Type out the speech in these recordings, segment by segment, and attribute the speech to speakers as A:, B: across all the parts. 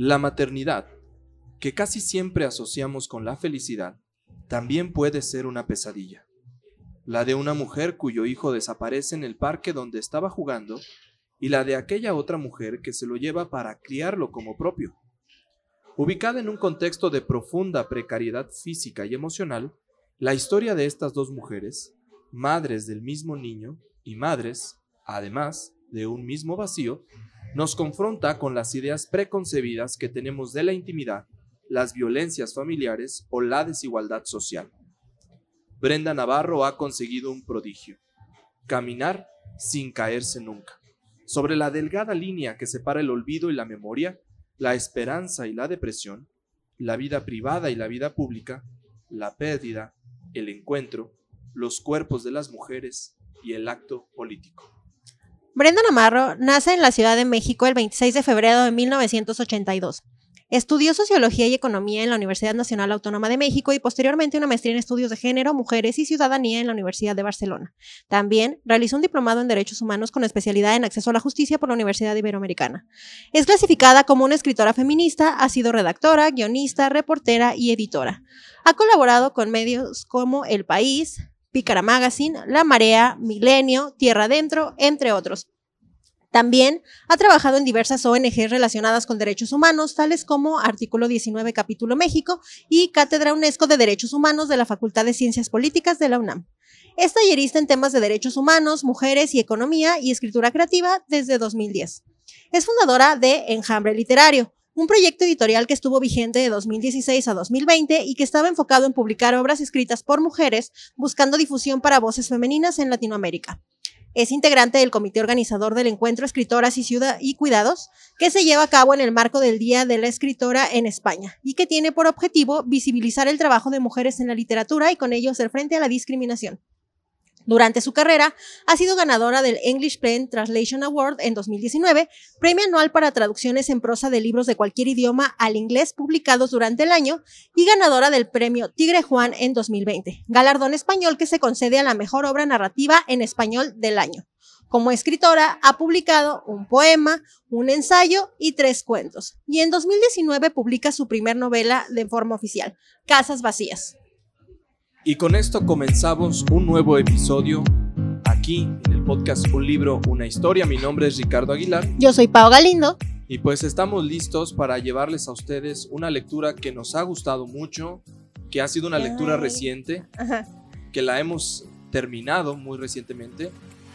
A: La maternidad, que casi siempre asociamos con la felicidad, también puede ser una pesadilla. La de una mujer cuyo hijo desaparece en el parque donde estaba jugando y la de aquella otra mujer que se lo lleva para criarlo como propio. Ubicada en un contexto de profunda precariedad física y emocional, la historia de estas dos mujeres, madres del mismo niño y madres, además, de un mismo vacío, nos confronta con las ideas preconcebidas que tenemos de la intimidad, las violencias familiares o la desigualdad social. Brenda Navarro ha conseguido un prodigio, caminar sin caerse nunca, sobre la delgada línea que separa el olvido y la memoria, la esperanza y la depresión, la vida privada y la vida pública, la pérdida, el encuentro, los cuerpos de las mujeres y el acto político.
B: Brenda Navarro nace en la Ciudad de México el 26 de febrero de 1982. Estudió Sociología y Economía en la Universidad Nacional Autónoma de México y posteriormente una maestría en Estudios de Género, Mujeres y Ciudadanía en la Universidad de Barcelona. También realizó un diplomado en Derechos Humanos con especialidad en Acceso a la Justicia por la Universidad Iberoamericana. Es clasificada como una escritora feminista, ha sido redactora, guionista, reportera y editora. Ha colaborado con medios como El País, Pícara Magazine, La Marea, Milenio, Tierra Adentro, entre otros. También ha trabajado en diversas ONG relacionadas con derechos humanos, tales como Artículo 19 Capítulo México y Cátedra UNESCO de Derechos Humanos de la Facultad de Ciencias Políticas de la UNAM. Es tallerista en temas de derechos humanos, mujeres y economía y escritura creativa desde 2010. Es fundadora de Enjambre Literario, un proyecto editorial que estuvo vigente de 2016 a 2020 y que estaba enfocado en publicar obras escritas por mujeres buscando difusión para voces femeninas en Latinoamérica. Es integrante del comité organizador del encuentro Escritoras y Ciudad y Cuidados, que se lleva a cabo en el marco del Día de la Escritora en España y que tiene por objetivo visibilizar el trabajo de mujeres en la literatura y con ello hacer frente a la discriminación. Durante su carrera, ha sido ganadora del English Pen Translation Award en 2019, premio anual para traducciones en prosa de libros de cualquier idioma al inglés publicados durante el año, y ganadora del premio Tigre Juan en 2020, galardón español que se concede a la mejor obra narrativa en español del año. Como escritora, ha publicado un poema, un ensayo y tres cuentos. Y en 2019 publica su primer novela de forma oficial, Casas Vacías.
A: Y con esto comenzamos un nuevo episodio aquí en el podcast Un libro, una historia. Mi nombre es Ricardo Aguilar.
B: Yo soy Pau Galindo.
A: Y pues estamos listos para llevarles a ustedes una lectura que nos ha gustado mucho, que ha sido una lectura reciente, que la hemos terminado muy recientemente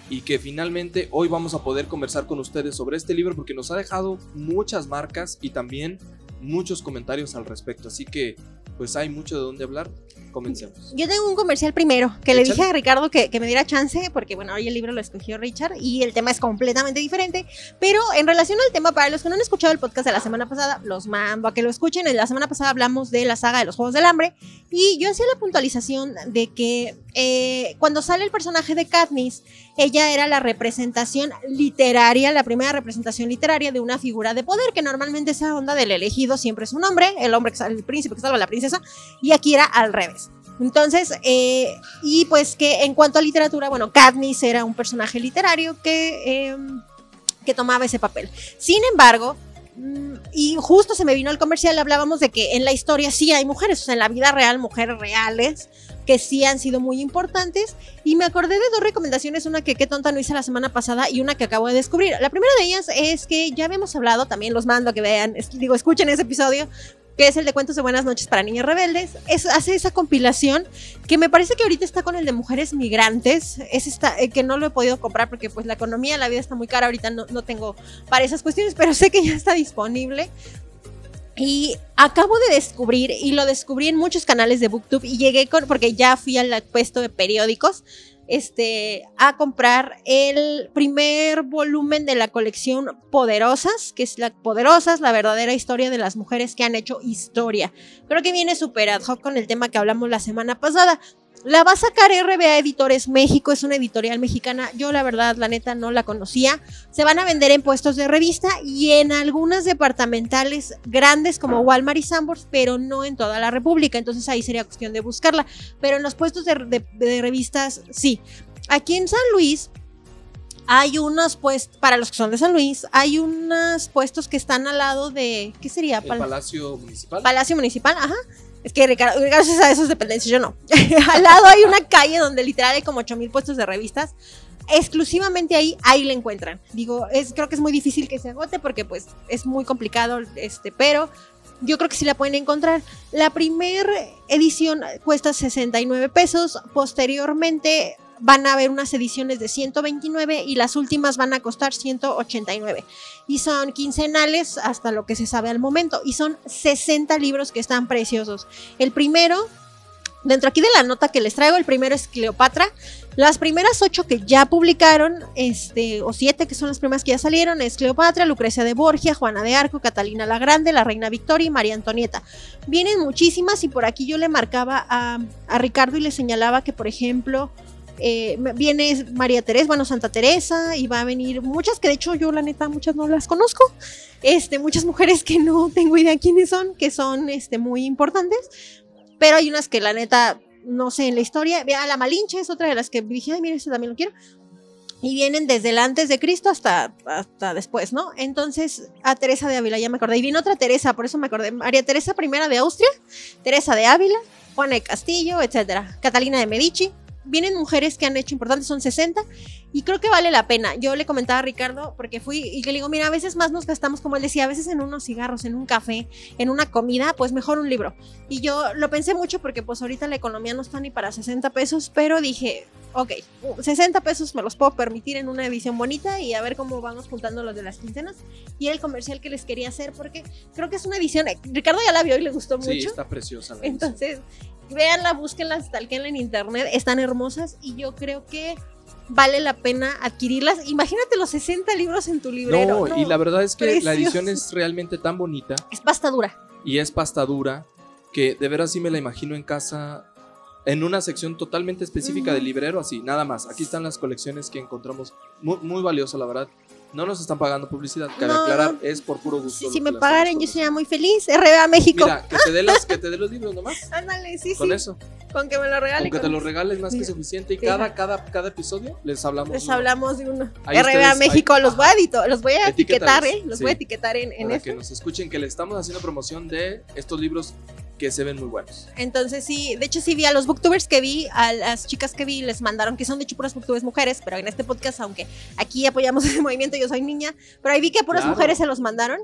A: y que finalmente hoy vamos a poder conversar con ustedes sobre este libro porque nos ha dejado muchas marcas y también muchos comentarios al respecto. Así que pues hay mucho de dónde hablar. Comencemos.
B: Yo tengo un comercial primero, que le dije a Ricardo que, me diera chance, porque bueno, hoy el libro lo escogió Richard y el tema es completamente diferente, pero en relación al tema, para los que no han escuchado el podcast de la semana pasada, los mando a que lo escuchen, en la semana pasada hablamos de la saga de los Juegos del Hambre y yo hacía la puntualización de que eh, cuando sale el personaje de Katniss, ella era la representación literaria, la primera representación literaria de una figura de poder, que normalmente esa onda del elegido siempre es un hombre, el hombre el príncipe que salva a la princesa, y aquí era al revés. Entonces, eh, y pues que en cuanto a literatura, bueno, Katniss era un personaje literario que, em, que tomaba ese papel. Sin embargo, mm, y justo se me vino el comercial, hablábamos de que en la historia sí hay mujeres, o sea, en la vida real, mujeres reales, que sí han sido muy importantes. Y me acordé de dos recomendaciones, una que qué tonta no hice la semana pasada y una que acabo de descubrir. La primera de ellas es que ya habíamos hablado, también los mando a que vean, digo, escuchen ese episodio, que es el de cuentos de buenas noches para niñas rebeldes, es, hace esa compilación que me parece que ahorita está con el de mujeres migrantes, es eh, que no lo he podido comprar porque pues la economía, la vida está muy cara, ahorita no, no tengo para esas cuestiones, pero sé que ya está disponible. Y acabo de descubrir, y lo descubrí en muchos canales de Booktube, y llegué con, porque ya fui al puesto de periódicos, este, a comprar el primer volumen de la colección Poderosas, que es la Poderosas, la verdadera historia de las mujeres que han hecho historia. Creo que viene súper ad hoc con el tema que hablamos la semana pasada. La va a sacar RBA Editores México, es una editorial mexicana. Yo la verdad, la neta, no la conocía. Se van a vender en puestos de revista y en algunas departamentales grandes como Walmart y Sambors, pero no en toda la República. Entonces ahí sería cuestión de buscarla. Pero en los puestos de, revistas, sí. Aquí en San Luis Hay unos puestos, para los que son de San Luis, hay unos puestos que están al lado de, ¿qué sería?
A: El Palacio Municipal.
B: Palacio Municipal, ajá. Es que Ricardo, gracias a esos dependencias, yo no. al lado hay una calle donde literal hay como 8000 puestos de revistas. Exclusivamente ahí, ahí le encuentran. Digo, es, creo que es muy difícil que se agote porque pues es muy complicado, este, pero yo creo que sí la pueden encontrar. La primera edición cuesta 69 pesos. Posteriormente van a haber unas ediciones de 129 y las últimas van a costar 189. Y son quincenales hasta lo que se sabe al momento. Y son 60 libros que están preciosos. El primero, dentro aquí de la nota que les traigo, el primero es Cleopatra. Las primeras ocho que ya publicaron, este, o siete que son las primeras que ya salieron, es Cleopatra, Lucrecia de Borgia, Juana de Arco, Catalina la Grande, la Reina Victoria y María Antonieta. Vienen muchísimas y por aquí yo le marcaba a, a Ricardo y le señalaba que, por ejemplo, eh, viene María Teresa, bueno, Santa Teresa, y va a venir muchas que de hecho yo la neta muchas no las conozco, este, muchas mujeres que no tengo idea quiénes son, que son este, muy importantes, pero hay unas que la neta no sé en la historia, vea la Malinche es otra de las que dije, ay, mira, esta también lo quiero, y vienen desde el antes de Cristo hasta, hasta después, ¿no? Entonces, a Teresa de Ávila, ya me acordé. Y viene otra Teresa, por eso me acordé. María Teresa I de Austria, Teresa de Ávila, Juana de Castillo, etcétera. Catalina de Medici, vienen mujeres que han hecho importantes, son 60, y creo que vale la pena. Yo le comentaba a Ricardo, porque fui y le digo, mira, a veces más nos gastamos, como él decía, a veces en unos cigarros, en un café, en una comida, pues mejor un libro. Y yo lo pensé mucho porque pues ahorita la economía no está ni para 60 pesos, pero dije, ok, 60 pesos me los puedo permitir en una edición bonita y a ver cómo vamos juntando los de las quincenas. Y el comercial que les quería hacer, porque creo que es una edición, Ricardo ya la vio y le gustó mucho. Sí,
A: está preciosa. La
B: Entonces, véanla, búsquenla, stalkenla en internet, están hermosas y yo creo que vale la pena adquirirlas. Imagínate los 60 libros en tu librero.
A: No, y la verdad es que la edición es realmente tan bonita.
B: Es pasta dura.
A: Y es pasta dura que de veras sí me la imagino en casa en una sección totalmente específica del librero, así, nada más. Aquí están las colecciones que encontramos. Muy, muy valioso, la verdad. No nos están pagando publicidad, cabe aclarar, es por puro gusto.
B: si me pagaran, yo sería muy feliz. RBA México.
A: Mira, que te dé las, que te dé los libros nomás.
B: Ándale, sí,
A: con eso.
B: Con que me lo regalen.
A: Con que te lo regales más que suficiente. Y cada, cada, cada episodio les hablamos.
B: Les hablamos de uno. RBA México, los voy a los voy a etiquetar, ¿eh? Los voy a etiquetar en, en
A: Para que nos escuchen que le estamos haciendo promoción de estos libros que se ven muy buenos.
B: Entonces sí, de hecho sí vi a los booktubers que vi, a las chicas que vi, les mandaron, que son de hecho puras booktubers mujeres, pero en este podcast, aunque aquí apoyamos ese movimiento, yo soy niña, pero ahí vi que a puras mujeres se los mandaron.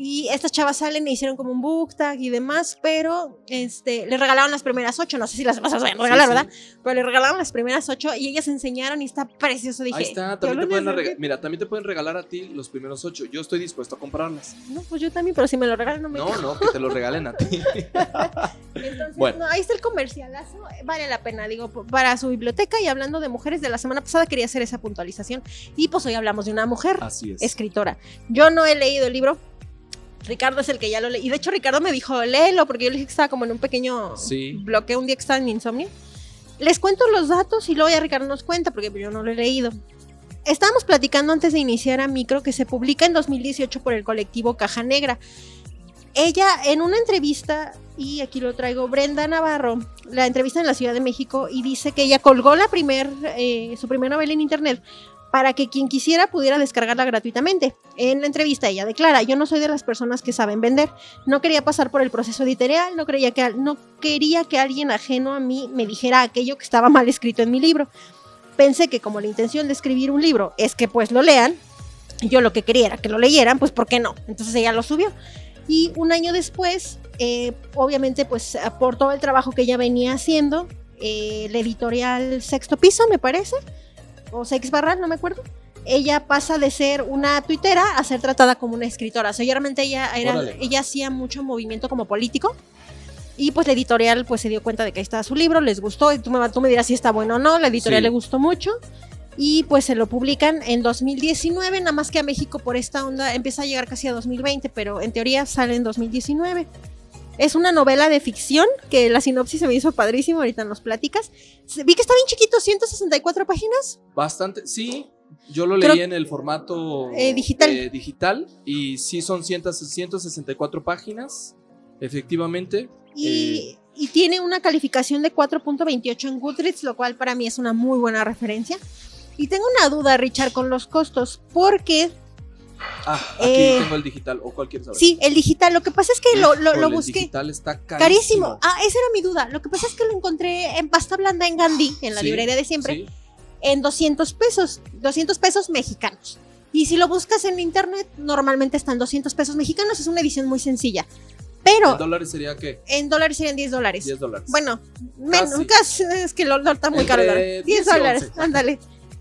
B: Y estas chavas salen e hicieron como un book tag y demás, pero este, le regalaron las primeras ocho. No sé si las vas a regalar, ¿verdad? Pero le regalaron las primeras ocho y ellas enseñaron y está precioso. Dije,
A: Ahí está, también te pueden Mira, también te pueden regalar a ti los primeros ocho. Yo estoy dispuesto a comprarlas.
B: No, pues yo también, pero si me lo regalan no me
A: No, no, que te lo regalen a ti.
B: Entonces, bueno. ahí está el comercialazo. Vale la pena, digo, para su biblioteca. Y hablando de mujeres, de la semana pasada quería hacer esa puntualización. Y pues hoy hablamos de una mujer
A: Así es.
B: escritora. Yo no he leído el libro, Ricardo es el que ya lo leí. Y de hecho, Ricardo me dijo, léelo, porque yo le dije que estaba como en un pequeño bloque un día que estaba en insomnio. Les cuento los datos y luego ya Ricardo nos cuenta, porque yo no lo he leído. Estábamos platicando antes de iniciar a Micro que se publica en 2018 por el colectivo Caja Negra. Ella, en una entrevista, y aquí lo traigo, Brenda Navarro, la entrevista en la Ciudad de México, y dice que ella colgó la primer, eh, su primera novela en internet para que quien quisiera pudiera descargarla gratuitamente. En la entrevista ella declara, yo no soy de las personas que saben vender, no quería pasar por el proceso editorial, no, creía que, no quería que alguien ajeno a mí me dijera aquello que estaba mal escrito en mi libro. Pensé que como la intención de escribir un libro es que pues lo lean, yo lo que quería era que lo leyeran, pues ¿por qué no? Entonces ella lo subió. Y un año después, eh, obviamente pues por todo el trabajo que ella venía haciendo, eh, la editorial Sexto Piso, me parece, o Sex Barral, no me acuerdo, ella pasa de ser una tuitera a ser tratada como una escritora. O sea, realmente ella, era, ella hacía mucho movimiento como político. Y pues la editorial pues se dio cuenta de que ahí estaba su libro, les gustó, y tú me, tú me dirás si está bueno o no, la editorial le gustó mucho. Y pues se lo publican en 2019, nada más que a México por esta onda empieza a llegar casi a 2020, pero en teoría sale en 2019. Es una novela de ficción que la sinopsis se me hizo padrísimo, ahorita nos platicas. Vi que está bien chiquito, 164 páginas.
A: Bastante, sí. Yo lo leí en el formato
B: eh, digital.
A: Eh, digital y sí son 164 páginas, efectivamente.
B: Y, eh, y tiene una calificación de 4.28 en Goodreads, lo cual para mí es una muy buena referencia. Y tengo una duda, Richard, con los costos, porque
A: Ah, aquí
B: Eh,
A: tengo el digital o cualquier saber.
B: sí, el digital, lo que pasa es que lo, lo- lo
A: El
B: busqué.
A: digital está carísimo.
B: Carísimo. Ah, esa era mi duda. Lo que pasa es que lo encontré en pasta blanda en Gandhi, en la
A: Sí,
B: librería de siempre,
A: Sí,
B: en 200 pesos, 200 pesos mexicanos. Y si lo buscas en internet, normalmente están 200 pesos mexicanos, es una edición muy sencilla. Pero
A: en dólares sería qué?
B: en dólares serían 10 dólares.
A: 10 dólares.
B: Bueno, menos, es que lo, lo está muy caro. el
A: Entre
B: dólar. 10
A: 10 y
B: dólares,
A: 11.
B: ándale.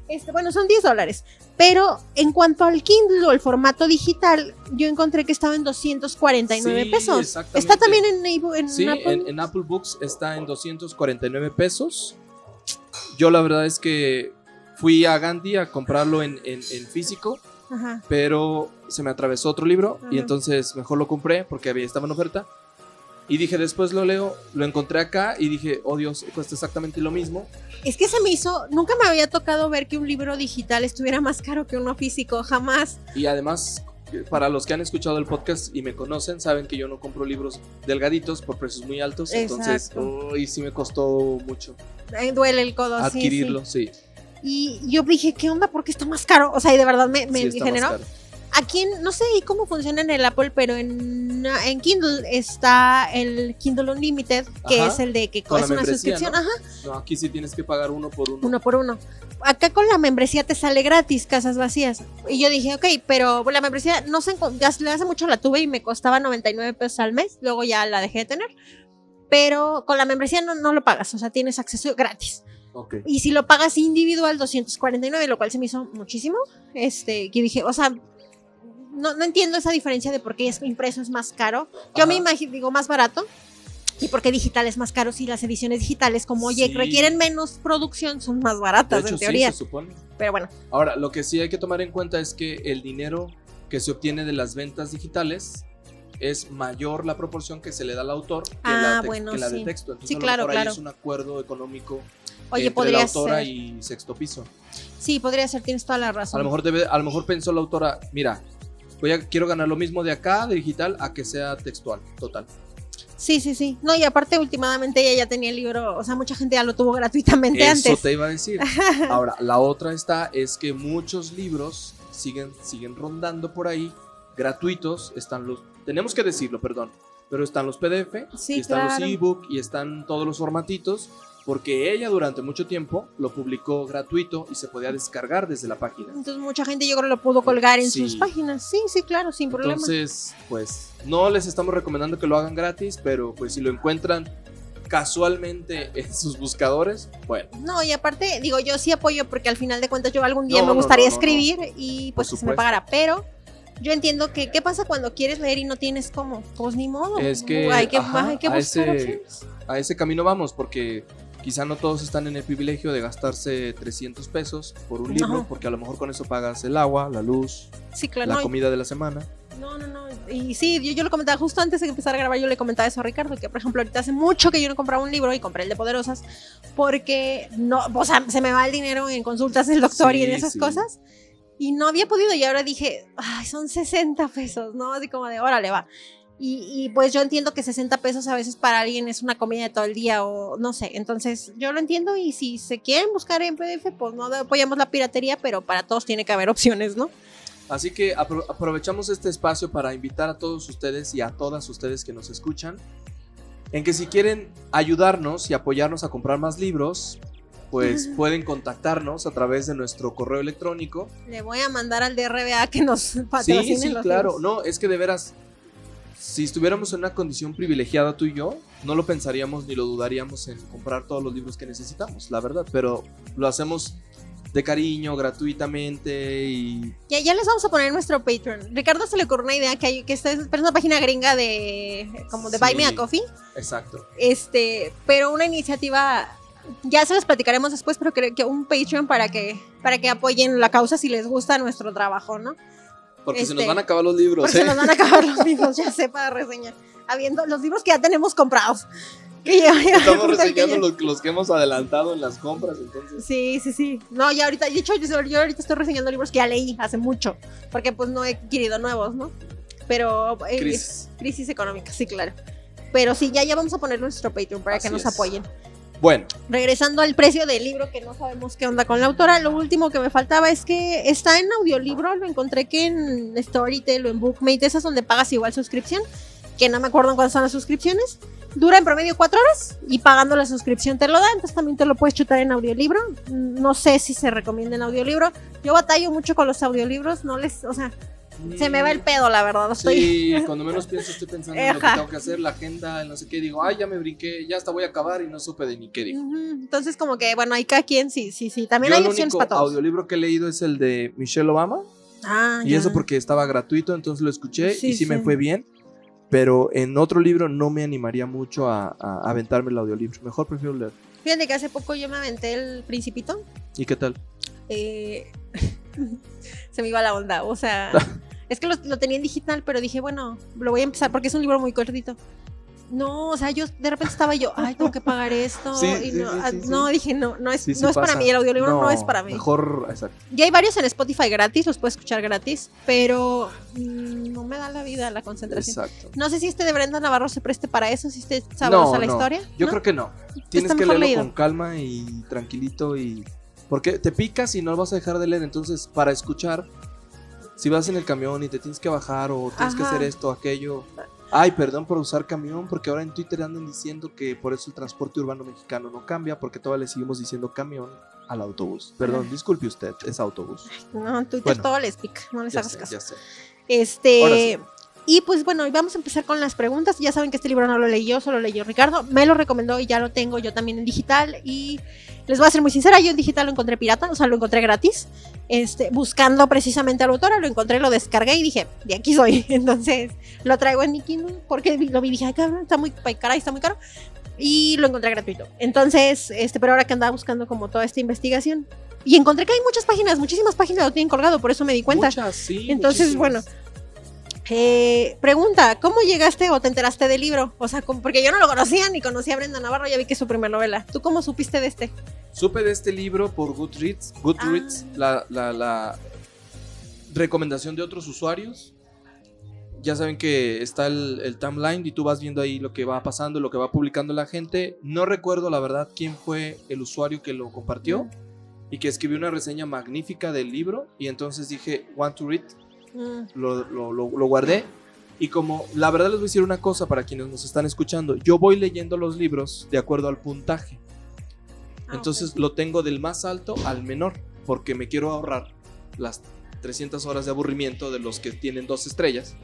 B: Este, bueno, son 10 dólares. Pero en cuanto al Kindle o el formato digital, yo encontré que estaba en 249
A: Sí,
B: pesos.
A: exactamente.
B: Está también en, en
A: Sí,
B: Apple.
A: en, en Apple Books está en 249 pesos. Yo la verdad es que fui a Gandhi a comprarlo en, físico,
B: Ajá.
A: pero se me atravesó otro libro y entonces mejor lo compré porque había, estaba en oferta. Y dije, después lo leo, lo encontré acá y dije, oh Dios, cuesta exactamente lo mismo.
B: Es que se me hizo, nunca me había tocado ver que un libro digital estuviera más caro que uno físico, jamás.
A: Y además, para los que han escuchado el podcast y me conocen, saben que yo no compro libros delgaditos por precios muy altos. Entonces,
B: Exacto.
A: uy, sí me costó mucho
B: duele el codo, sí, sí.
A: adquirirlo, sí.
B: Y yo dije, ¿qué onda? ¿Por qué está más caro? O sea, y de verdad me, me
A: sí
B: generó. Aquí, no sé cómo funciona en el Apple, pero en, en Kindle está el Kindle Unlimited, que
A: Ajá,
B: es el de que
A: con
B: es una suscripción,
A: ¿no?
B: ajá,
A: No, aquí sí tienes que pagar uno por uno.
B: uno por uno. Acá con la membresía te sale gratis, casas vacías. Y yo dije, ok, pero la membresía no sé, hace mucho la tuve y me costaba 99 pesos al mes, luego ya la dejé de tener. Pero con la membresía no, no lo pagas, o sea, tienes acceso gratis.
A: Ok.
B: Y si lo pagas individual, 249, lo cual se me hizo muchísimo. Este, que dije, o sea, no, no entiendo esa diferencia de por qué es impreso es más caro. Yo
A: Ajá.
B: me imagino, digo, más barato. Y por qué digital es más caro si las ediciones digitales, como oye,
A: Sí.
B: requieren menos producción, son más
A: De
B: baratas
A: hecho,
B: en
A: sí,
B: teoría.
A: se supone.
B: Pero bueno,
A: Ahora, lo que sí hay que tomar en cuenta es que el dinero que se obtiene de las ventas digitales es mayor la proporción que se le da al autor que
B: Ah,
A: la,
B: bueno,
A: que la de
B: sí.
A: texto. Entonces,
B: Sí,
A: a
B: claro,
A: mejor ahí
B: claro.
A: es un acuerdo económico
B: oye,
A: entre
B: podría
A: la autora
B: ser.
A: y sexto piso.
B: Sí, podría ser, tienes toda la
A: A
B: razón.
A: lo mejor debe, a lo mejor pensó la autora, mira, voy a, quiero ganar lo mismo de acá, de digital, a que sea textual, total.
B: Sí, sí, sí. No, y aparte, últimamente ella ya tenía el libro, o sea, mucha gente ya lo tuvo gratuitamente
A: Eso
B: antes.
A: te iba a decir. Ahora, la otra está es que muchos libros siguen, siguen rondando por ahí, gratuitos, están los, tenemos que decirlo, perdón, pero están los PDF,
B: Sí,
A: y están
B: claro.
A: los ebook y están todos los formatitos, porque ella durante mucho tiempo lo publicó gratuito y se podía descargar desde la página.
B: Entonces mucha gente yo creo lo pudo colgar en
A: Sí.
B: sus páginas. Sí, sí, claro, sin problema.
A: Entonces, pues no les estamos recomendando que lo hagan gratis, pero pues si lo encuentran casualmente en sus buscadores, bueno,
B: No, y aparte, digo, yo sí apoyo porque al final de cuentas yo algún día
A: No,
B: me gustaría
A: no, no,
B: escribir y pues que se me pagara, pero yo entiendo que qué pasa cuando quieres leer y no tienes cómo. Pues ni modo.
A: Es que,
B: hay que,
A: ajá,
B: hay que
A: a
B: buscar
A: ese-
B: opciones.
A: a ese camino vamos, porque quizá no todos están en el privilegio de gastarse 300 pesos por un libro,
B: Ajá.
A: porque a lo mejor con eso pagas el agua, la luz,
B: Sí, claro.
A: la
B: no,
A: comida de la semana.
B: No, no, no. Y sí, yo, yo lo comentaba justo antes de empezar a grabar, yo le comentaba eso a Ricardo, que por ejemplo ahorita hace mucho que yo no compraba un libro y compré el de Poderosas, porque no, o sea, se me va el dinero en consultas del doctor y en
A: Sí,
B: esas
A: sí.
B: cosas. Y no había podido y ahora dije, ay, son 60 pesos, ¿no? Así como de, órale, va. Y, y, pues yo entiendo que 60 pesos a veces para alguien es una comida de todo el día o no sé. Entonces yo lo entiendo y si se quieren buscar en PDF, pues no apoyamos la piratería, pero para todos tiene que haber opciones, ¿no?
A: Así que apro- aprovechamos este espacio para invitar a todos ustedes y a todas ustedes que nos escuchan en que si quieren ayudarnos y apoyarnos a comprar más libros, pues pueden contactarnos a través de nuestro correo electrónico.
B: Le voy a mandar al DRBA que nos
A: Sí,
B: patrocine
A: sí,
B: los
A: claro.
B: libros.
A: No, es que de veras, si estuviéramos en una condición privilegiada tú y yo, no lo pensaríamos ni lo dudaríamos en comprar todos los libros que necesitamos, la verdad. Pero lo hacemos de cariño, gratuitamente y
B: Ya, ya les vamos a poner nuestro Patreon. Ricardo se le ocurrió una idea que hay, que esta es, una página gringa de como de Buy Me a
A: Sí.
B: Coffee.
A: exacto.
B: Este, pero una iniciativa ya se las platicaremos después, pero creo que un Patreon para que para que apoyen la causa si les gusta nuestro trabajo, ¿no?
A: Porque se
B: Este,
A: nos van a acabar los libros.
B: Porque
A: ¿eh?
B: se nos van a acabar los libros, ya sé, para reseñar. Habiendo los libros que ya tenemos comprados. Que ya- ya-
A: Estamos
B: que
A: reseñando
B: ya-
A: los, los que hemos adelantado en las compras, entonces.
B: Sí, sí, sí. No, ya ahorita, de hecho, yo, yo ahorita estoy reseñando libros que ya leí hace mucho, porque pues no he adquirido nuevos, ¿no? Pero... eh,
A: Crisis.
B: crisis económica, sí, claro. Pero sí, ya, ya vamos a poner nuestro Patreon para que
A: Así
B: nos
A: es.
B: apoyen.
A: Bueno,
B: Regresando al precio del libro, que no sabemos qué onda con la autora, lo último que me faltaba es que está en audiolibro, lo encontré que en Storytel o en Bookmate, esas donde pagas igual suscripción, que no me acuerdo cuántas son las suscripciones. Dura en promedio cuatro horas y pagando la suscripción te lo da, entonces también te lo puedes chutar en audiolibro. No sé si se recomienda en audiolibro. Yo batallo mucho con los audiolibros, no les, o sea, se me va el pedo, la verdad. Estoy...
A: Sí, cuando menos pienso estoy pensando en lo que tengo que hacer, la agenda, el no sé qué, digo, ay, ya me brinqué, ya hasta voy a acabar y no supe de ni qué digo.
B: Entonces, como que, bueno, hay cada quien, sí, sí, sí. También
A: Yo
B: hay
A: el
B: opciones
A: único
B: para todos.
A: audiolibro que he leído es el de Michelle Obama
B: Ah,
A: y
B: ya.
A: eso porque estaba gratuito, entonces lo escuché
B: Sí,
A: y sí, me fue bien. Pero en otro libro no me animaría mucho a, a aventarme el audiolibro. Mejor prefiero leer.
B: Fíjate que hace poco yo me aventé el Principito.
A: ¿Y qué tal?
B: eh, se me iba la onda. O sea, es que lo, lo tenía en digital, pero dije, bueno, lo voy a empezar porque es un libro muy cortito. No, o sea, yo de repente estaba yo, ay, tengo que pagar esto.
A: Sí,
B: y no,
A: sí,
B: ah,
A: sí,
B: no, dije, no, no es, no es para mí, el audiolibro no, es para mí.
A: Mejor, exacto.
B: Ya hay varios en Spotify gratis, los puedes escuchar gratis, pero mm, no me da la vida la concentración.
A: Exacto.
B: No sé si este de Brenda Navarro se preste para eso, si esté sabrosa
A: No,
B: la
A: no.
B: historia.
A: Yo
B: ¿no?
A: creo que no. Tienes que leerlo
B: leído.
A: con calma y tranquilito y porque te picas y no lo vas a dejar de leer, entonces para escuchar si vas en el camión y te tienes que bajar o tienes que hacer esto aquello. Ay, perdón por usar camión, porque ahora en Twitter andan diciendo que por eso el transporte urbano mexicano no cambia, porque todavía le seguimos diciendo camión al autobús. Perdón, disculpe usted, es autobús.
B: No, en Twitter
A: Bueno.
B: todo les pica, no les hagas
A: sé,
B: caso.
A: ya sé.
B: Este. Y pues bueno, vamos a empezar con las preguntas. Ya saben que este libro no lo leí yo, solo leyó Ricardo. Me lo recomendó y ya lo tengo yo también en digital. Y les voy a ser muy sincera, yo en digital lo encontré pirata, o sea, lo encontré gratis. Este, buscando precisamente a la autora, lo encontré, lo descargué y dije, de aquí soy. Entonces, lo traigo en mi Kindle porque lo vi y dije, ay, cabrón, está muy caray, está muy caro. Y lo encontré gratuito. Entonces, este, pero ahora que andaba buscando como toda esta investigación. Y encontré que hay muchas páginas, muchísimas páginas lo tienen colgado, por eso me di cuenta.
A: Muchas, sí.
B: Entonces,
A: muchísimas.
B: bueno, eh, pregunta, ¿cómo llegaste o te enteraste del libro? O sea, porque yo no lo conocía ni conocía a Brenda Navarro, ya vi que es su primera novela. ¿Tú cómo supiste de este?
A: Supe de este libro por Goodreads, Goodreads
B: Ah.
A: la, la- la recomendación de otros usuarios. Ya saben que está el, el timeline y tú vas viendo ahí lo que va pasando, lo que va publicando la gente. No recuerdo la verdad quién fue el usuario que lo compartió y que escribió una reseña magnífica del libro. Y entonces dije, want to read, lo, lo- lo- lo guardé. Y como la verdad les voy a decir una cosa para quienes nos están escuchando, yo voy leyendo los libros de acuerdo al puntaje.
B: ah,
A: Entonces lo tengo del más alto al menor, porque me quiero ahorrar las 300 horas de aburrimiento de los que tienen dos estrellas.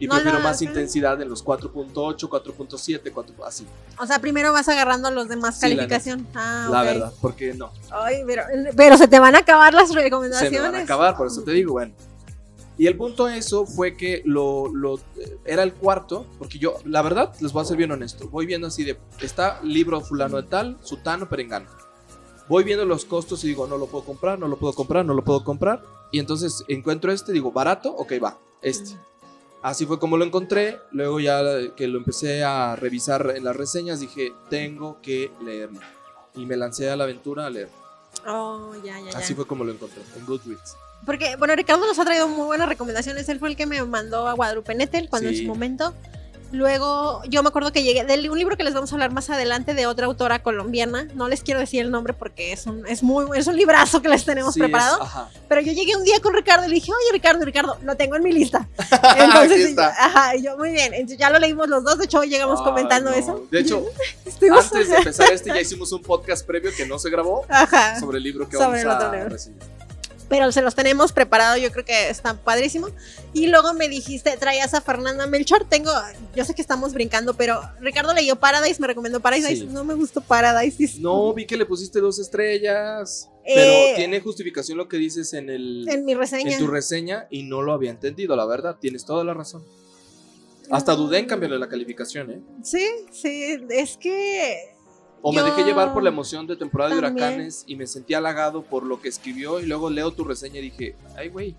A: Y
B: No,
A: prefiero
B: no,
A: más
B: sí.
A: intensidad en los 4.8, 4.7, 4, así.
B: O sea, primero vas agarrando los demás
A: Sí, la
B: calificación. Ah,
A: La
B: ok.
A: verdad, porque no.
B: Ay, pero, pero se te van a acabar las
A: Se
B: recomendaciones.
A: me van a acabar, por eso te digo, bueno. Y el punto de eso fue que lo, lo- era el cuarto, porque yo, la verdad, les voy a ser bien honesto. Voy viendo así de, está libro fulano de tal, sutano, perengano. Voy viendo los costos y digo, no lo puedo comprar, no lo puedo comprar, no lo puedo comprar. Y entonces encuentro este, digo, barato, ok, va, este. Así fue como lo encontré. Luego ya que lo empecé a revisar en las reseñas, dije, tengo que leerlo. Y me lancé a la aventura a leer.
B: Oh, ya, ya, ya.
A: Así fue como lo encontré, en Goodreads.
B: Porque, bueno, Ricardo nos ha traído muy buenas recomendaciones. Él fue el que me mandó a Guadalupe Nettel cuando en su momento. Luego, yo me acuerdo que llegué de un libro que les vamos a hablar más adelante de otra autora colombiana. No les quiero decir el nombre porque es un, es muy, es un librazo que les tenemos
A: Sí,
B: preparado. Pero yo llegué un día con Ricardo y le dije, oye, Ricardo, Ricardo, lo tengo en mi lista. Entonces,
A: está.
B: ajá, y yo, muy bien. Entonces, ya lo leímos los dos. De hecho, hoy llegamos
A: Ay,
B: comentando
A: no.
B: eso.
A: De hecho, antes de empezar este ya hicimos un podcast previo que no se grabó
B: Ajá.
A: sobre el libro que
B: Sobre el
A: vamos
B: otro
A: a
B: libro.
A: reseñar.
B: Pero se los tenemos preparado, yo creo que está padrísimo. Y luego me dijiste, traías a Fernanda Melchor, tengo, yo sé que estamos brincando, pero Ricardo leyó Paradise, me recomendó Paradise,
A: Sí.
B: no me gustó Paradise.
A: No, vi que le pusiste dos estrellas,
B: Eh,
A: pero tiene justificación lo que dices en el
B: En mi reseña.
A: en tu reseña y no lo había entendido, la verdad, tienes toda la razón. Hasta dudé en cambiarle la calificación, ¿eh?
B: Sí, sí, es que...
A: O me
B: Yo
A: dejé llevar por la emoción de temporada de
B: también.
A: huracanes y me sentí halagado por lo que escribió y luego leo tu reseña y dije, ay, güey,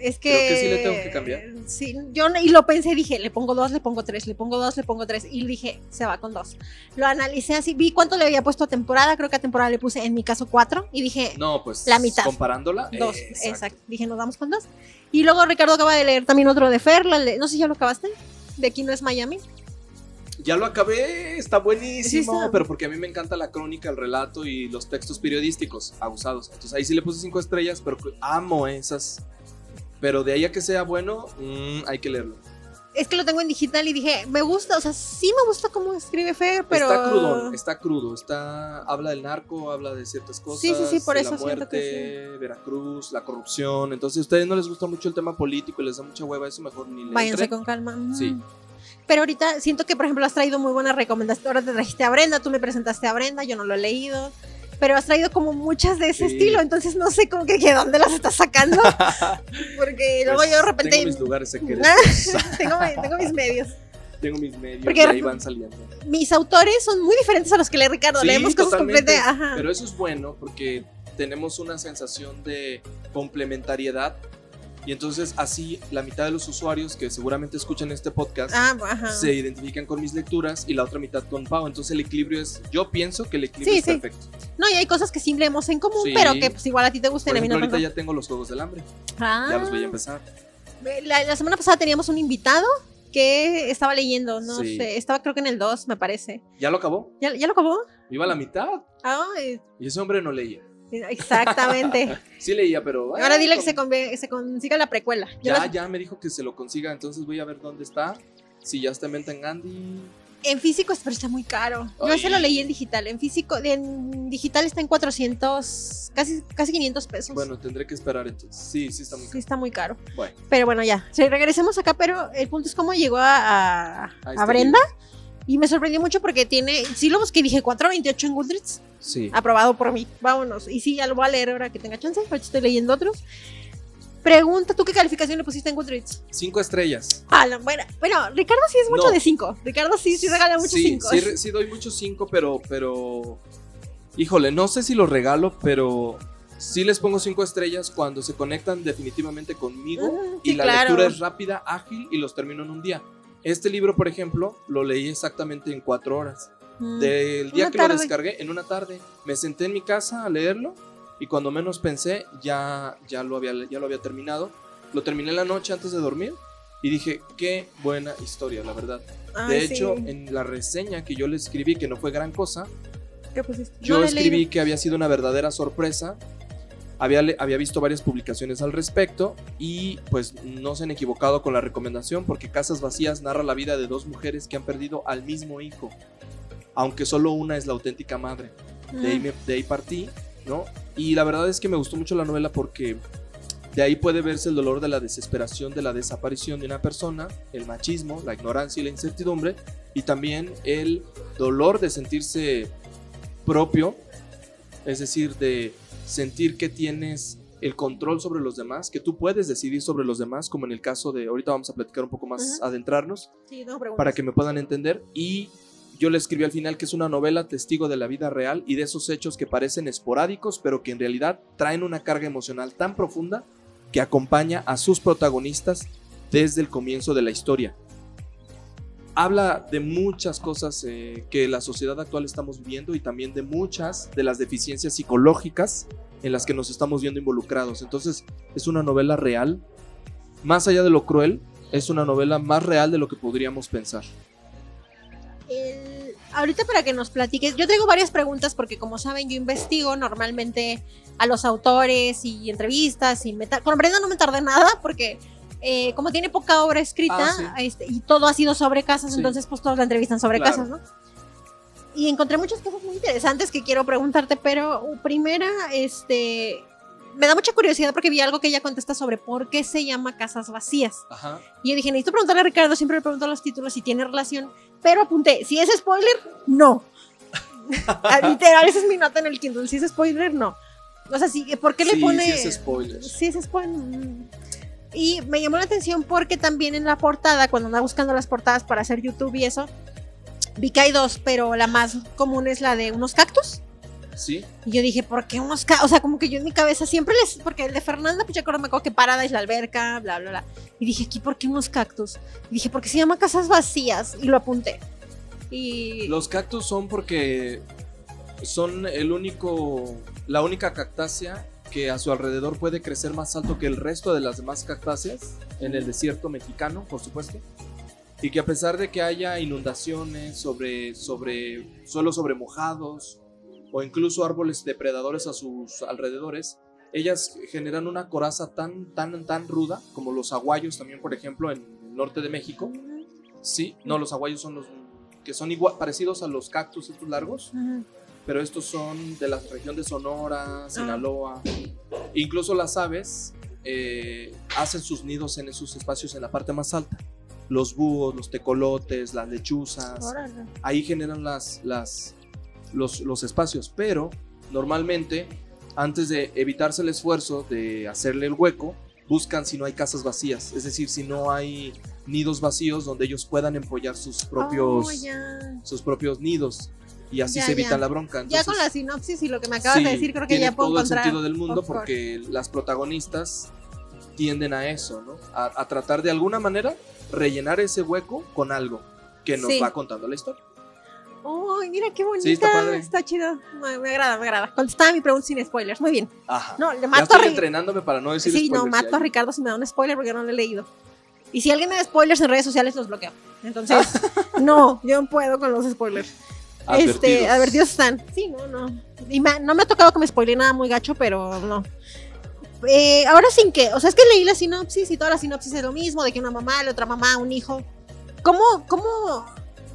B: Es que,
A: Creo que sí le tengo que cambiar.
B: Sí, yo y lo pensé, dije, le pongo dos, le pongo tres, le pongo dos, le pongo tres. Y dije, se va con dos. Lo analicé así, vi cuánto le había puesto a temporada. Creo que a temporada le puse, en mi caso, cuatro. Y dije,
A: no, pues
B: La mitad.
A: comparándola,
B: dos.
A: eh,
B: Exacto. Dije, nos damos con dos. Y luego Ricardo acaba de leer también otro de Fer. la de- no sé si ya lo acabaste. De aquí no es Miami.
A: Ya lo acabé, está buenísimo,
B: Sí, está.
A: pero porque a mí me encanta la crónica, el relato y los textos periodísticos abusados. Entonces ahí sí le puse cinco estrellas, pero amo esas. Pero de ahí a que sea bueno, mm, hay que leerlo.
B: Es que lo tengo en digital y dije, me gusta, o sea, sí me gusta cómo escribe Fer, pero.
A: Está crudo, está crudo, está, habla del narco, habla de ciertas cosas,
B: Sí, sí, sí, por eso
A: la muerte,
B: que
A: Veracruz, la corrupción. Entonces, a ustedes no les gusta mucho el tema político y les da mucha hueva, eso mejor ni le
B: Váyanse
A: entren.
B: con calma.
A: Sí.
B: Pero ahorita siento que, por ejemplo, has traído muy buenas recomendaciones. Ahora te trajiste a Brenda, tú me presentaste a Brenda, yo no lo he leído. Pero has traído como muchas de ese
A: Sí.
B: estilo, entonces no sé como que, que dónde las estás sacando. Porque luego
A: Pues,
B: yo de repente.
A: Tengo mis lugares secretos,
B: tengo, tengo mis medios.
A: tengo mis medios
B: Porque-
A: y ahí van saliendo.
B: Mis autores son muy diferentes a los que lee Ricardo.
A: Sí,
B: Leemos cosas completamente.
A: Pero eso es bueno porque tenemos una sensación de complementariedad y entonces así la mitad de los usuarios que seguramente escuchan este podcast
B: Ah,
A: se identifican con mis lecturas y la otra mitad con Pau. Entonces el equilibrio es, yo pienso que el equilibrio
B: Sí,
A: es
B: sí.
A: perfecto.
B: No, y hay cosas que sí leemos en común,
A: Sí.
B: pero que pues igual a ti te
A: Por
B: gustan y a mí
A: ejemplo,
B: no
A: ahorita ya tengo los Juegos del Hambre,
B: Ah.
A: ya los voy a empezar.
B: La, la semana pasada teníamos un invitado que estaba leyendo, no sé, estaba creo que en el 2, me parece.
A: ¿Ya lo acabó?
B: ¿Ya, ya lo acabó?
A: Iba a la mitad
B: Ay,
A: y ese hombre no leía.
B: Exactamente.
A: Sí leía, pero...
B: Ahora
A: ah,
B: dile que se, conve- se consiga la precuela. Yo
A: Ya,
B: la-
A: ya me dijo que se lo consiga, entonces voy a ver dónde está. Si ya está en venta en Gandhi.
B: En físico, pero está muy caro. Yo
A: Ay.
B: ese lo leí en digital. En físico, en digital está en 400, casi, casi 500 pesos.
A: Bueno, tendré que esperar entonces. Sí, sí está muy
B: sí,
A: caro.
B: está muy caro.
A: Bueno,
B: Pero bueno, ya. Sí, regresemos acá, pero el punto es cómo llegó a, a-
A: a
B: a
A: este
B: Brenda. Y me sorprendió mucho porque tiene, sí lo busqué, dije 4.28 en Goodreads,
A: Sí.
B: aprobado por mí, vámonos. Y sí, ya lo voy a leer ahora que tenga chance, ahorita estoy leyendo otros. Pregunta, ¿tú qué calificación le pusiste en Goodreads?
A: Cinco estrellas.
B: Ah, la buena. Bueno, Ricardo sí es mucho
A: No.
B: de 5. Ricardo sí, sí regala muchos
A: sí,
B: 5.
A: sí, sí doy muchos cinco, pero, pero. Híjole, no sé si los regalo, pero sí les pongo cinco estrellas cuando se conectan definitivamente conmigo y la
B: claro.
A: lectura es rápida, ágil y los termino en un día. Este libro, por ejemplo, lo leí exactamente en cuatro horas. Del día
B: Una
A: que
B: tarde.
A: lo descargué, en una tarde, me senté en mi casa a leerlo y cuando menos pensé, ya, ya, lo, había, ya lo había terminado. Lo terminé la noche antes de dormir y dije, qué buena historia, la verdad. De hecho, en la reseña que yo le escribí, que no fue gran cosa, yo escribí que había sido una verdadera sorpresa. Había, había visto varias publicaciones al respecto y pues no se han equivocado con la recomendación porque Casas Vacías narra la vida de dos mujeres que han perdido al mismo hijo, aunque solo una es la auténtica madre. De ahí, me- de ahí partí, ¿no? Y la verdad es que me gustó mucho la novela porque de ahí puede verse el dolor de la desesperación de la desaparición de una persona, el machismo, la ignorancia y la incertidumbre, y también el dolor de sentirse propio, es decir, de sentir que tienes el control sobre los demás, que tú puedes decidir sobre los demás, como en el caso de, ahorita vamos a platicar un poco más, adentrarnos,
B: Sí, no preguntas.
A: para que me puedan entender. Y yo le escribí al final que es una novela testigo de la vida real y de esos hechos que parecen esporádicos, pero que en realidad traen una carga emocional tan profunda que acompaña a sus protagonistas desde el comienzo de la historia. Habla de muchas cosas eh, que la sociedad actual estamos viviendo y también de muchas de las deficiencias psicológicas en las que nos estamos viendo involucrados. Entonces es una novela real, más allá de lo cruel, es una novela más real de lo que podríamos pensar.
B: El- ahorita para que nos platiques, yo traigo varias preguntas porque como saben yo investigo normalmente a los autores y entrevistas y me con Brenda no me tardé nada porque eh, como tiene poca obra escrita
A: Ah,
B: este, y todo ha sido sobre casas,
A: Sí.
B: entonces pues todos la entrevistan sobre
A: Claro.
B: casas, ¿no? Y encontré muchas cosas muy interesantes que quiero preguntarte, pero uh, primera, este, me da mucha curiosidad porque vi algo que ella contesta sobre por qué se llama Casas Vacías.
A: Ajá.
B: Y yo dije, necesito preguntarle a Ricardo, siempre le pregunto los títulos si tiene relación, pero apunté, si es spoiler, no. Ah, Literal, esa es mi nota en el Kindle, si es spoiler, no. O sea, sí, ¿por qué le
A: Sí,
B: pone...?
A: sí es spoiler.
B: Sí, es spoiler. Y me llamó la atención porque también en la portada, cuando andaba buscando las portadas para hacer YouTube y eso, vi que hay dos, pero la más común es la de unos cactus.
A: Sí.
B: Y yo dije, ¿por qué unos cactus? O sea, como que yo en mi cabeza siempre les. Porque el de Fernanda, pues ya acuerdo, me acuerdo que parada es la alberca, bla, bla, bla. Y dije, ¿aquí por qué unos cactus? Y dije, porque se llama Casas Vacías. Y lo apunté. Y.
A: Los cactus son porque son el único, la única cactácea que a su alrededor puede crecer más alto que el resto de las demás cactáceas en el desierto mexicano, por supuesto. y que a pesar de que haya inundaciones sobre, sobre suelos sobremojados o incluso árboles depredadores a sus alrededores, ellas generan una coraza tan, tan, tan ruda, como los aguayos también, por ejemplo, en el norte de México. Sí, no, los aguayos son los que son igual, parecidos a los cactus estos largos,
B: Ujú.
A: Pero estos son de la región de Sonora, Sinaloa. Incluso las aves eh, hacen sus nidos en esos espacios en la parte más alta. Los búhos, los tecolotes, las lechuzas,
B: Órale.
A: ahí generan las, las, los, los espacios, pero normalmente antes de evitarse el esfuerzo de hacerle el hueco, buscan si no hay casas vacías, es decir, si no hay nidos vacíos donde ellos puedan empollar sus propios,
B: Oh,
A: sus propios nidos y así
B: Ya,
A: se evita
B: ya.
A: la bronca.
B: Ya con
A: Entonces,
B: la sinopsis y lo que me acabas
A: sí,
B: de decir, creo que
A: tiene
B: ya puedo
A: todo
B: encontrar.
A: el sentido del mundo porque las protagonistas tienden a eso, ¿no? A, a tratar de alguna manera rellenar ese hueco con algo que nos
B: Sí.
A: va contando la historia.
B: ¡Ay, mira qué bonita!
A: Sí, está padre.
B: Está chido. Me, me agrada, me agrada. Contestaba mi pregunta sin spoilers. Muy bien.
A: Ajá.
B: No, le
A: ya
B: mato a
A: estoy
B: Ri-
A: entrenándome para no decir
B: Sí, no,
A: spoilers,
B: mato
A: ya.
B: a Ricardo si me da un spoiler porque no lo he leído. Y si alguien me da spoilers en redes sociales, los bloqueo. Entonces, no, yo no puedo con los spoilers.
A: Advertidos.
B: Este, advertidos están. Sí, no, no. Y no me ha tocado que me spoile nada muy gacho, pero no. Eh, ahora sin que, o sea, es que leí la sinopsis y toda la sinopsis es lo mismo, de que una mamá, la otra mamá, un hijo. ¿Cómo, cómo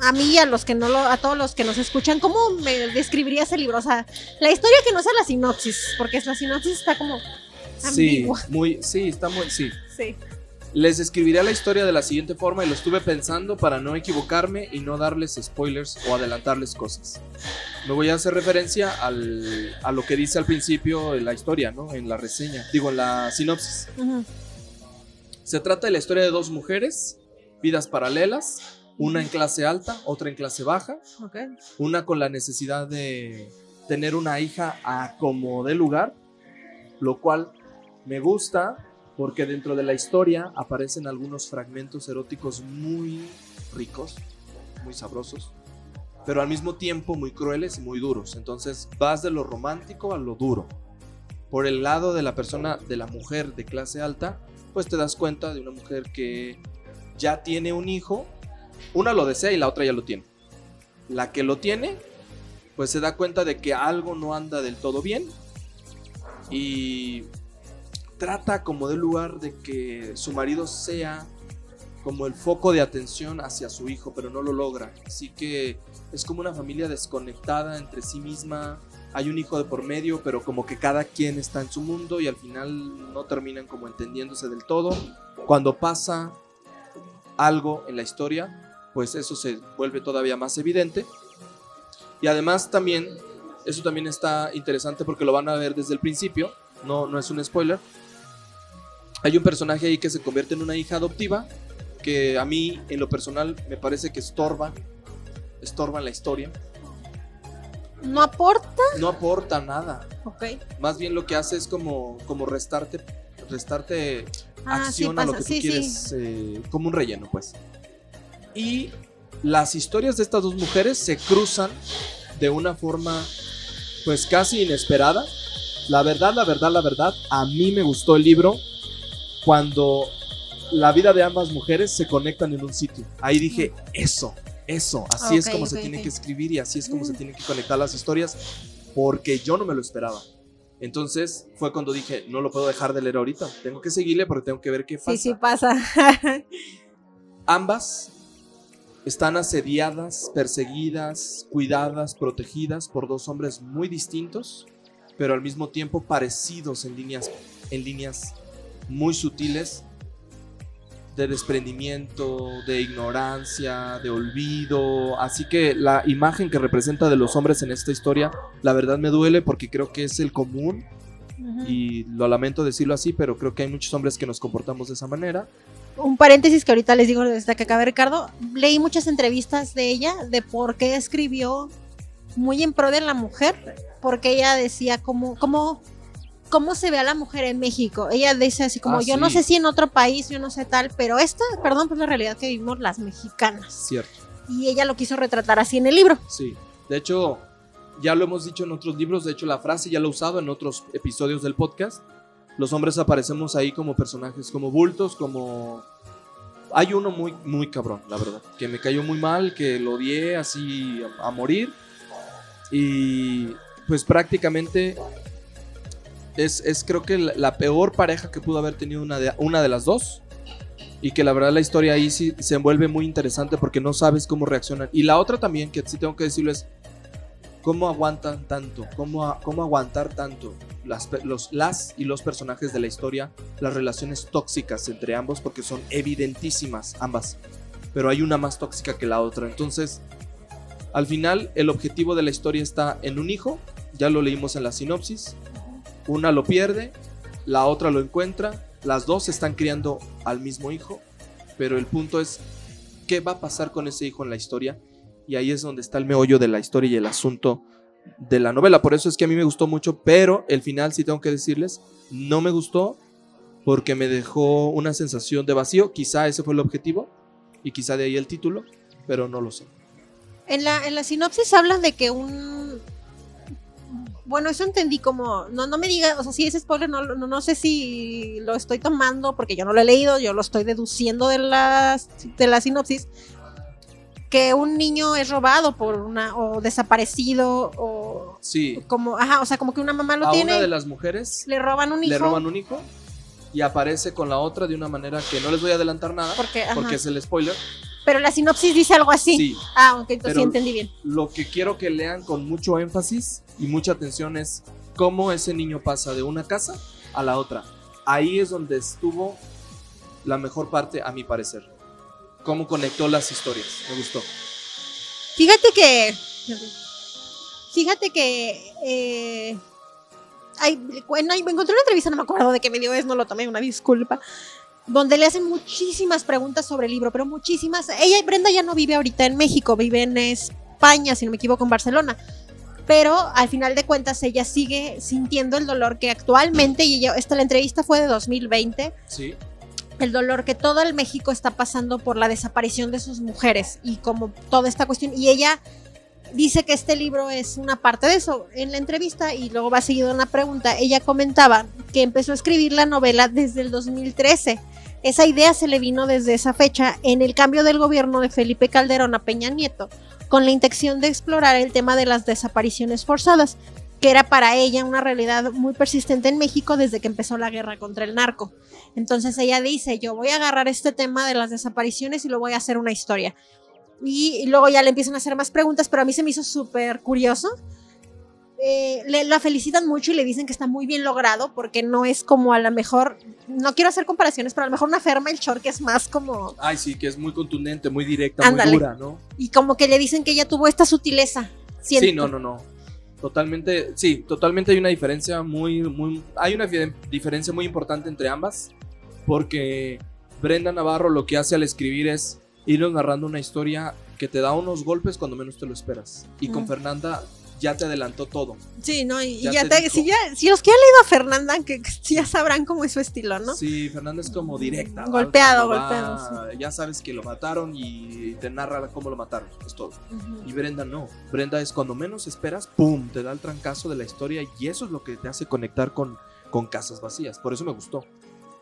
B: a mí y a los que no lo, a todos los que nos escuchan, cómo me describiría ese libro? O sea, la historia que no sea la sinopsis, porque la sinopsis está como
A: Sí, muy, sí, está muy, sí.
B: Sí.
A: Les escribiré la historia de la siguiente forma y lo estuve pensando para no equivocarme y no darles spoilers o adelantarles cosas. Me voy a hacer referencia al- a lo que dice al principio en la historia, ¿no? En la reseña, digo, en la sinopsis. Se trata de la historia de dos mujeres, vidas paralelas, una en clase alta, otra en clase baja, una con la necesidad de tener una hija a como de lugar, lo cual me gusta porque dentro de la historia aparecen algunos fragmentos eróticos muy ricos, muy sabrosos, pero al mismo tiempo muy crueles y muy duros. Entonces vas de lo romántico a lo duro. Por el lado de la persona, de la mujer de clase alta, pues te das cuenta de una mujer que ya tiene un hijo, una lo desea y la otra ya lo tiene. La que lo tiene, pues se da cuenta de que algo no anda del todo bien y trata como de lugar de que su marido sea como el foco de atención hacia su hijo, pero no lo logra. Así que es como una familia desconectada entre sí misma. Hay un hijo de por medio, pero como que cada quien está en su mundo y al final no terminan como entendiéndose del todo. Cuando pasa algo en la historia, pues eso se vuelve todavía más evidente. Y además también, eso también está interesante porque lo van a ver desde el principio, no, no es un spoiler. Hay un personaje ahí que se convierte en una hija adoptiva, que a mí en lo personal me parece que estorba, estorba en la historia.
B: No aporta.
A: No aporta nada,
B: Ok.
A: más bien lo que hace es como, como restarte, restarte
B: Ah, sí
A: acción a lo que tú
B: sí.
A: quieres, eh, como un relleno, pues. Y las historias de estas dos mujeres se cruzan de una forma, pues casi inesperada. La verdad, la verdad, la verdad, a mí me gustó el libro cuando la vida de ambas mujeres se conectan en un sitio. Ahí dije, eso, eso, así es
B: Ok,
A: como
B: ok,
A: se tiene que escribir y así es como se
B: Mm.
A: tienen que conectar las historias, porque yo no me lo esperaba. Entonces fue cuando dije, no lo puedo dejar de leer ahorita, tengo que seguirle porque tengo que ver qué pasa.
B: Sí, sí pasa.
A: Ambas están asediadas, perseguidas, cuidadas, protegidas por dos hombres muy distintos, pero al mismo tiempo parecidos en líneas, en líneas muy sutiles de desprendimiento, de ignorancia, de olvido. Así que la imagen que representa de los hombres en esta historia, la verdad me duele porque creo que es el común y lo lamento decirlo así, pero creo que hay muchos hombres que nos comportamos de esa manera.
B: un paréntesis que ahorita les digo desde que acaba Ricardo, leí muchas entrevistas de ella de por qué escribió muy en pro de la mujer, porque ella decía cómo, cómo, cómo se ve a la mujer en México. Ella dice así como,
A: Ah,
B: yo no
A: sí.
B: sé si en otro país, yo no sé tal, pero esta, perdón, pues la realidad que vivimos las mexicanas.
A: Cierto.
B: Y ella lo quiso retratar así en el libro.
A: Sí, de hecho, ya lo hemos dicho en otros libros, de hecho la frase ya la he usado en otros episodios del podcast. Los hombres aparecemos ahí como personajes, como bultos, como Hay uno muy, muy cabrón, la verdad. Que me cayó muy mal, que lo odié así a, a morir. Y pues prácticamente es, es creo que la, peor pareja que pudo haber tenido una de, una de las dos. Y que la verdad la historia ahí sí se envuelve muy interesante porque no sabes cómo reaccionan. Y la otra también, que sí tengo que decirlo, es cómo aguantan tanto, cómo, cómo aguantar tanto las, los, las y los personajes de la historia, las relaciones tóxicas entre ambos, porque son evidentísimas ambas. Pero hay una más tóxica que la otra. Entonces, al final, el objetivo de la historia está en un hijo, ya lo leímos en la sinopsis. Una lo pierde, la otra lo encuentra, las dos están criando al mismo hijo, pero el punto es qué va a pasar con ese hijo en la historia y ahí es donde está el meollo de la historia y el asunto de la novela. Por eso es que a mí me gustó mucho, pero el final sí tengo que decirles, no me gustó porque me dejó una sensación de vacío, quizá ese fue el objetivo y quizá de ahí el título, pero no lo sé.
B: En la, en la sinopsis hablan de que un. Bueno, eso entendí como. No, no me diga, o sea, si es spoiler, no, no, no sé si lo estoy tomando porque yo no lo he leído, yo lo estoy deduciendo de la, de la sinopsis. Que un niño es robado por una. o desaparecido, o
A: Sí,
B: como. Ajá, o sea, como que una mamá lo
A: a
B: tiene.
A: una de las mujeres
B: Le roban un hijo.
A: le roban un hijo y aparece con la otra de una manera que no les voy a adelantar nada
B: Porque,
A: porque es el spoiler.
B: Pero la sinopsis dice algo así.
A: Sí,
B: Ah, ok, entonces sí entendí bien.
A: lo que quiero que lean con mucho énfasis y mucha atención es cómo ese niño pasa de una casa a la otra. Ahí es donde estuvo la mejor parte, a mi parecer. Cómo conectó las historias. Me gustó.
B: Fíjate que. Fíjate que. Eh, hay, bueno, me encontré una entrevista, no me acuerdo de qué medio es, no lo tomé, una disculpa. Donde le hacen muchísimas preguntas sobre el libro, pero muchísimas. Ella, Brenda, ya no vive ahorita en México, vive en España, si no me equivoco, en Barcelona. Pero al final de cuentas, ella sigue sintiendo el dolor que actualmente, y ella, esta la entrevista fue de 2020,
A: Sí.
B: el dolor que todo el México está pasando por la desaparición de sus mujeres y como toda esta cuestión. Y ella dice que este libro es una parte de eso. En la entrevista, y luego va seguido una pregunta, ella comentaba que empezó a escribir la novela desde el 2013. Esa idea se le vino desde esa fecha en el cambio del gobierno de Felipe Calderón a Peña Nieto, con la intención de explorar el tema de las desapariciones forzadas, que era para ella una realidad muy persistente en México desde que empezó la guerra contra el narco. Entonces ella dice, yo voy a agarrar este tema de las desapariciones y lo voy a hacer una historia. Y, luego ya le empiezan a hacer más preguntas, pero a mí se me hizo súper curioso. Eh, le, la felicitan mucho y le dicen que está muy bien logrado porque no es como a lo mejor, no quiero hacer comparaciones, pero a lo mejor una ferma el short que es más como,
A: Ay, sí, que es muy contundente, muy directa,
B: Ándale.
A: muy dura, ¿no?
B: y como que le dicen que ella tuvo esta sutileza. siento.
A: Sí, no, no, no. Totalmente, sí, totalmente hay una diferencia muy, muy, hay una diferencia muy importante entre ambas, porque Brenda Navarro lo que hace al escribir es irnos narrando una historia que te da unos golpes cuando menos te lo esperas. Y con
B: Mm.
A: Fernanda ya te adelantó todo.
B: Sí, no, y, y
A: Ya
B: ya
A: te
B: te- si, ya, si los que han leído a Fernanda, que, que ya sabrán cómo es su estilo, ¿no?
A: Sí, Fernanda es como directa. ¿va?
B: Golpeado,
A: Cuando
B: golpeado,
A: Ya sabes que lo mataron y te narra cómo lo mataron, es todo.
B: Ujú.
A: Y Brenda no. Brenda es cuando menos esperas, ¡pum! Te da el trancazo de la historia y eso es lo que te hace conectar con, con Casas Vacías. Por eso me gustó.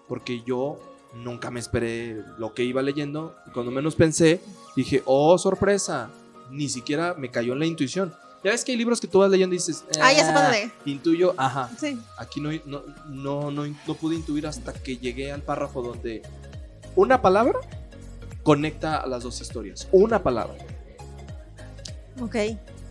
A: Porque yo nunca me esperé lo que iba leyendo. Y cuando menos pensé, dije, ¡oh, sorpresa! Ni siquiera me cayó en la intuición. Ya ves que hay libros que tú vas leyendo y dices,
B: Ah, ya sé
A: "Ah,
B: para dónde.
A: Intuyo, ajá.
B: Sí.
A: Aquí no, no, no, no, no pude intuir hasta que llegué al párrafo donde una palabra conecta a las dos historias. Una palabra.
B: Ok,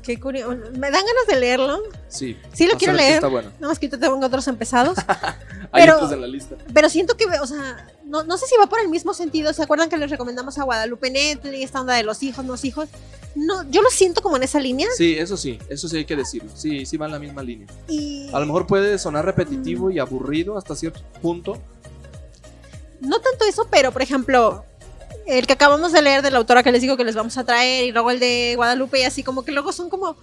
B: qué curioso. Me dan ganas de leerlo.
A: Sí.
B: Sí lo quiero leer.
A: Está bueno.
B: Nada más que ahorita tengo otros empezados.
A: Hay
B: Pero-
A: otros en la lista.
B: pero siento que, o sea, no, no sé si va por el mismo sentido. ¿Se acuerdan que les recomendamos a Guadalupe Netflix, esta onda de los hijos, los hijos? No, yo lo siento como en esa línea.
A: Sí, eso sí, eso sí hay que decirlo. Sí, sí va en la misma línea.
B: Y
A: A lo mejor puede sonar repetitivo y aburrido hasta cierto punto.
B: no tanto eso, pero por ejemplo, el que acabamos de leer de la autora que les digo que les vamos a traer, y luego el de Guadalupe, y así como que luego son como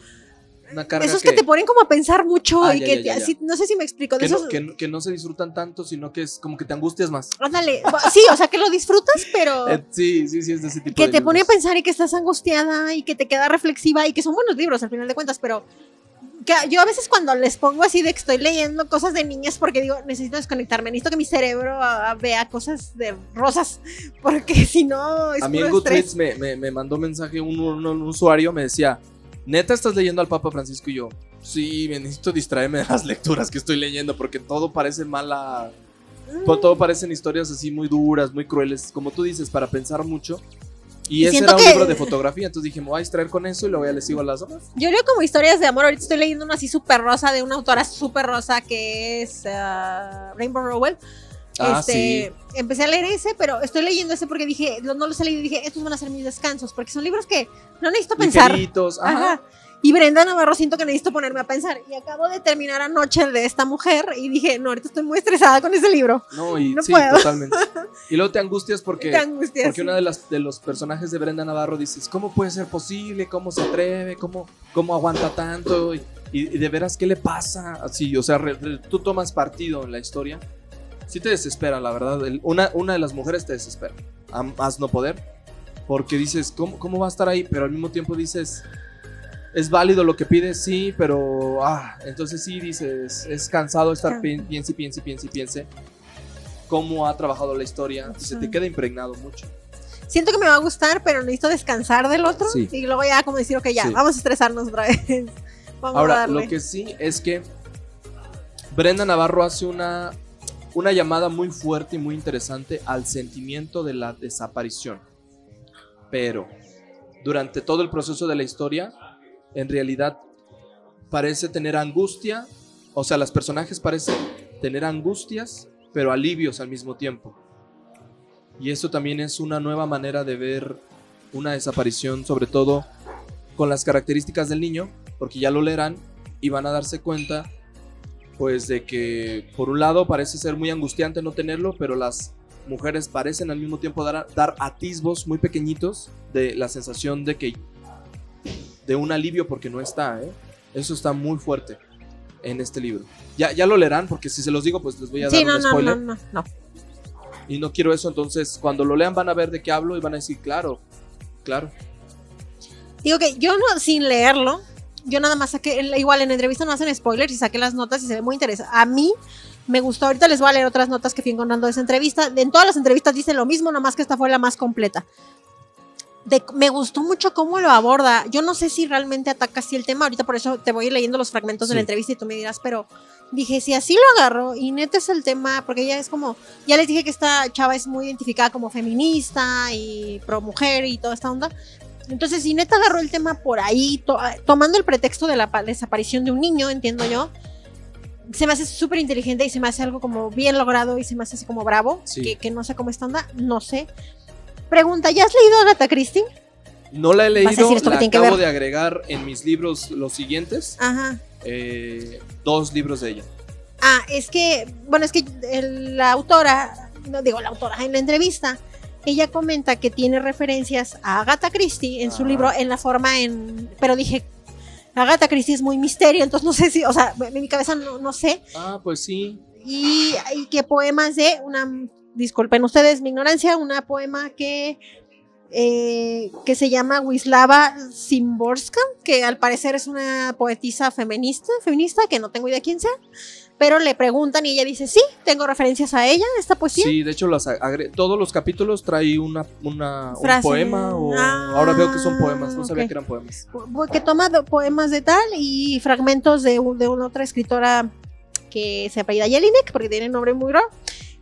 A: Una carga
B: esos
A: que,
B: que te ponen como a pensar mucho
A: Ah,
B: y
A: ya,
B: que
A: ya, ya,
B: así- no sé si me explico. De
A: que,
B: esos,
A: que no- que no se disfrutan tanto, sino que es como que te angustias más.
B: Ándale, sí, o sea que lo disfrutas, pero
A: Eh, sí, sí, sí, es de ese tipo
B: que
A: de
B: te pone a
A: libros.
B: pensar y que estás angustiada y que te queda reflexiva y que son buenos libros al final de cuentas, pero que yo a veces cuando les pongo así de que estoy leyendo cosas de niñas porque digo, necesito desconectarme, necesito que mi cerebro vea cosas de rosas, porque si no es
A: A mí en. Goodreads me, me, me mandó mensaje un, un- un usuario, me decía, neta estás leyendo al Papa Francisco y yo, sí, me necesito distraerme de las lecturas que estoy leyendo porque todo parece mala,
B: Mm.
A: todo, parecen historias así muy duras, muy crueles, como tú dices, para pensar mucho. Y,
B: Y
A: ese era un
B: que-
A: libro de fotografía, entonces dije, me voy a distraer con eso y luego ya le sigo a las demás.
B: Yo leo como historias de amor. Ahorita estoy leyendo una así súper rosa de una autora súper rosa que es ah, Rainbow Rowell.
A: Ah,
B: este, Empecé a leer ese, pero estoy leyendo ese porque dije, no, no los he leído y dije, estos van a ser mis descansos, porque son libros que no necesito pensar.
A: Ligeritos, ajá.
B: Ajá. Y Brenda Navarro siento que necesito ponerme a pensar. Y acabo de terminar anoche el de esta mujer y dije, no, ahorita estoy muy estresada con ese libro.
A: No, y
B: No
A: sí,
B: puedo.
A: totalmente. Y luego te angustias porque... Porque una de las de los personajes de Brenda Navarro dices, ¿cómo puede ser posible? ¿Cómo se atreve? ¿Cómo, cómo aguanta tanto? Y, y- y de veras, ¿qué le pasa? Así, o sea, re- re- tú tomas partido en la historia. Sí te desespera, la verdad. El- una, una de las mujeres te desespera. A más no poder. Porque dices, ¿cómo, ¿cómo va a estar ahí? Pero al mismo tiempo dices, es válido lo que pides, sí, pero... Ah, entonces sí dices, es cansado estar pi- piense, piense, piense, y piense. Cómo ha trabajado la historia. Y se te queda impregnado mucho.
B: Siento que me va a gustar, pero necesito descansar del otro.
A: Sí.
B: Y luego ya como decir, ok, ya,
A: Sí.
B: vamos a estresarnos otra vez. Vamos a
A: Ahora,
B: darle.
A: lo que sí es que Brenda Navarro hace una, una llamada muy fuerte y muy interesante al sentimiento de la desaparición. Pero durante todo el proceso de la historia, en realidad parece tener angustia, o sea, los personajes parecen tener angustias, pero alivios al mismo tiempo. Y eso también es una nueva manera de ver una desaparición, sobre todo con las características del niño, porque ya lo leerán y van a darse cuenta, pues, de que por un lado parece ser muy angustiante no tenerlo, pero las mujeres parecen al mismo tiempo dar, dar atisbos muy pequeñitos de la sensación de que de un alivio porque no está, ¿eh? Eso está muy fuerte en este libro. Ya, ya lo leerán, porque si se los digo, pues les voy a dar
B: no,
A: un
B: no,
A: spoiler.
B: no, no, no.
A: Y no quiero eso, entonces cuando lo lean van a ver de qué hablo y van a decir, claro, claro.
B: Digo que yo no, sin leerlo, yo nada más saqué, igual en entrevista no hacen spoilers y saqué las notas y se ve muy interesante. A mí me gustó, ahorita les voy a leer otras notas que fui encontrando de esa entrevista. En todas las entrevistas dice lo mismo, nomás que esta fue la más completa. De- me gustó mucho cómo lo aborda. Yo no sé si realmente ataca así el tema, ahorita por eso te voy a ir leyendo los fragmentos de la
A: Sí.
B: entrevista y tú me dirás, pero dije, si así lo agarro y neta es el tema, porque ella es como, ya les dije que esta chava es muy identificada como feminista y pro mujer y toda esta onda. Entonces, si neta agarró el tema por ahí, to- tomando el pretexto de la pa- desaparición de un niño, entiendo yo, se me hace súper inteligente y se me hace algo como bien logrado y se me hace así como bravo,
A: Sí.
B: que, que no sé cómo esta onda, no sé. Pregunta, ¿ya has leído Agatha Christie?
A: No la he leído,
B: que
A: la
B: que
A: acabo
B: ver.
A: de agregar en mis libros los siguientes,
B: Ajá.
A: eh, dos libros de ella.
B: Ah, es que, bueno, es que el- la autora, no digo la autora, en la entrevista, ella comenta que tiene referencias a Agatha Christie en su
A: Ah.
B: libro, en la forma en. Pero dije, Agatha Christie es muy misterio, entonces no sé si, o sea, en mi cabeza no, no sé.
A: Ah, pues sí.
B: Y, y que poemas de una. Disculpen ustedes mi ignorancia, una poema que. eh, que se llama Wislava Szymborska, que al parecer es una poetisa feminista, feminista, que no tengo idea quién sea, pero le preguntan y ella dice, sí, tengo referencias a ella, esta poesía.
A: Sí, de hecho las todos los capítulos trae una, una un poema o
B: Ah,
A: ahora veo que son poemas, no sabía
B: ok.
A: que eran poemas.
B: que toma poemas de tal y fragmentos de, un- de una otra escritora que se apellida Jelinek, porque tiene un nombre muy raro,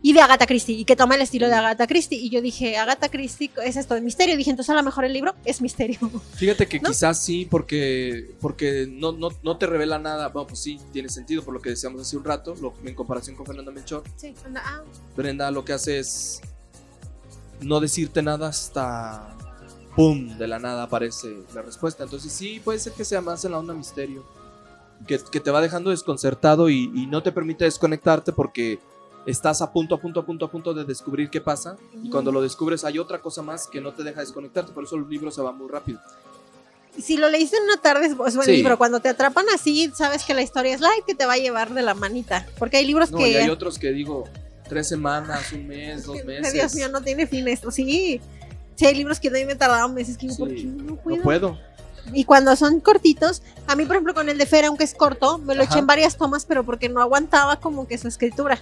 B: y de Agatha Christie, y que toma el estilo de Agatha Christie. Y yo dije, Agatha Christie es esto de misterio. dije, entonces a lo mejor el libro es misterio.
A: Fíjate que
B: ¿No?
A: quizás sí, porque, porque no, no, no te revela nada. Bueno, pues sí, tiene sentido por lo que decíamos hace un rato, lo- en comparación con Fernanda Melchor.
B: Sí, anda, ah,
A: Brenda lo que hace es no decirte nada hasta ¡pum! De la nada aparece la respuesta. Entonces sí, puede ser que sea más en la onda misterio. Que, que te va dejando desconcertado y, y no te permite desconectarte porque estás a punto, a punto, a punto, a punto de descubrir qué pasa. Y cuando lo descubres hay otra cosa más que no te deja desconectarte. Por eso el libro se va muy rápido.
B: si lo leíste en una tarde, es buen
A: Sí.
B: libro. Cuando te atrapan así, sabes que la historia es light, que te va a llevar de la manita. Porque hay libros
A: No,
B: que...
A: y hay otros que digo tres semanas, un mes, dos meses.
B: Dios mío, no tiene fin esto. Sí, sí hay libros que a mí me tardaron meses que digo,
A: Sí,
B: ¿por qué no puedo?
A: No puedo.
B: Y cuando son cortitos, a mí, por ejemplo, con el de Fer, aunque es corto, me lo
A: Ajá.
B: eché en varias tomas, pero porque no aguantaba como que su escritura.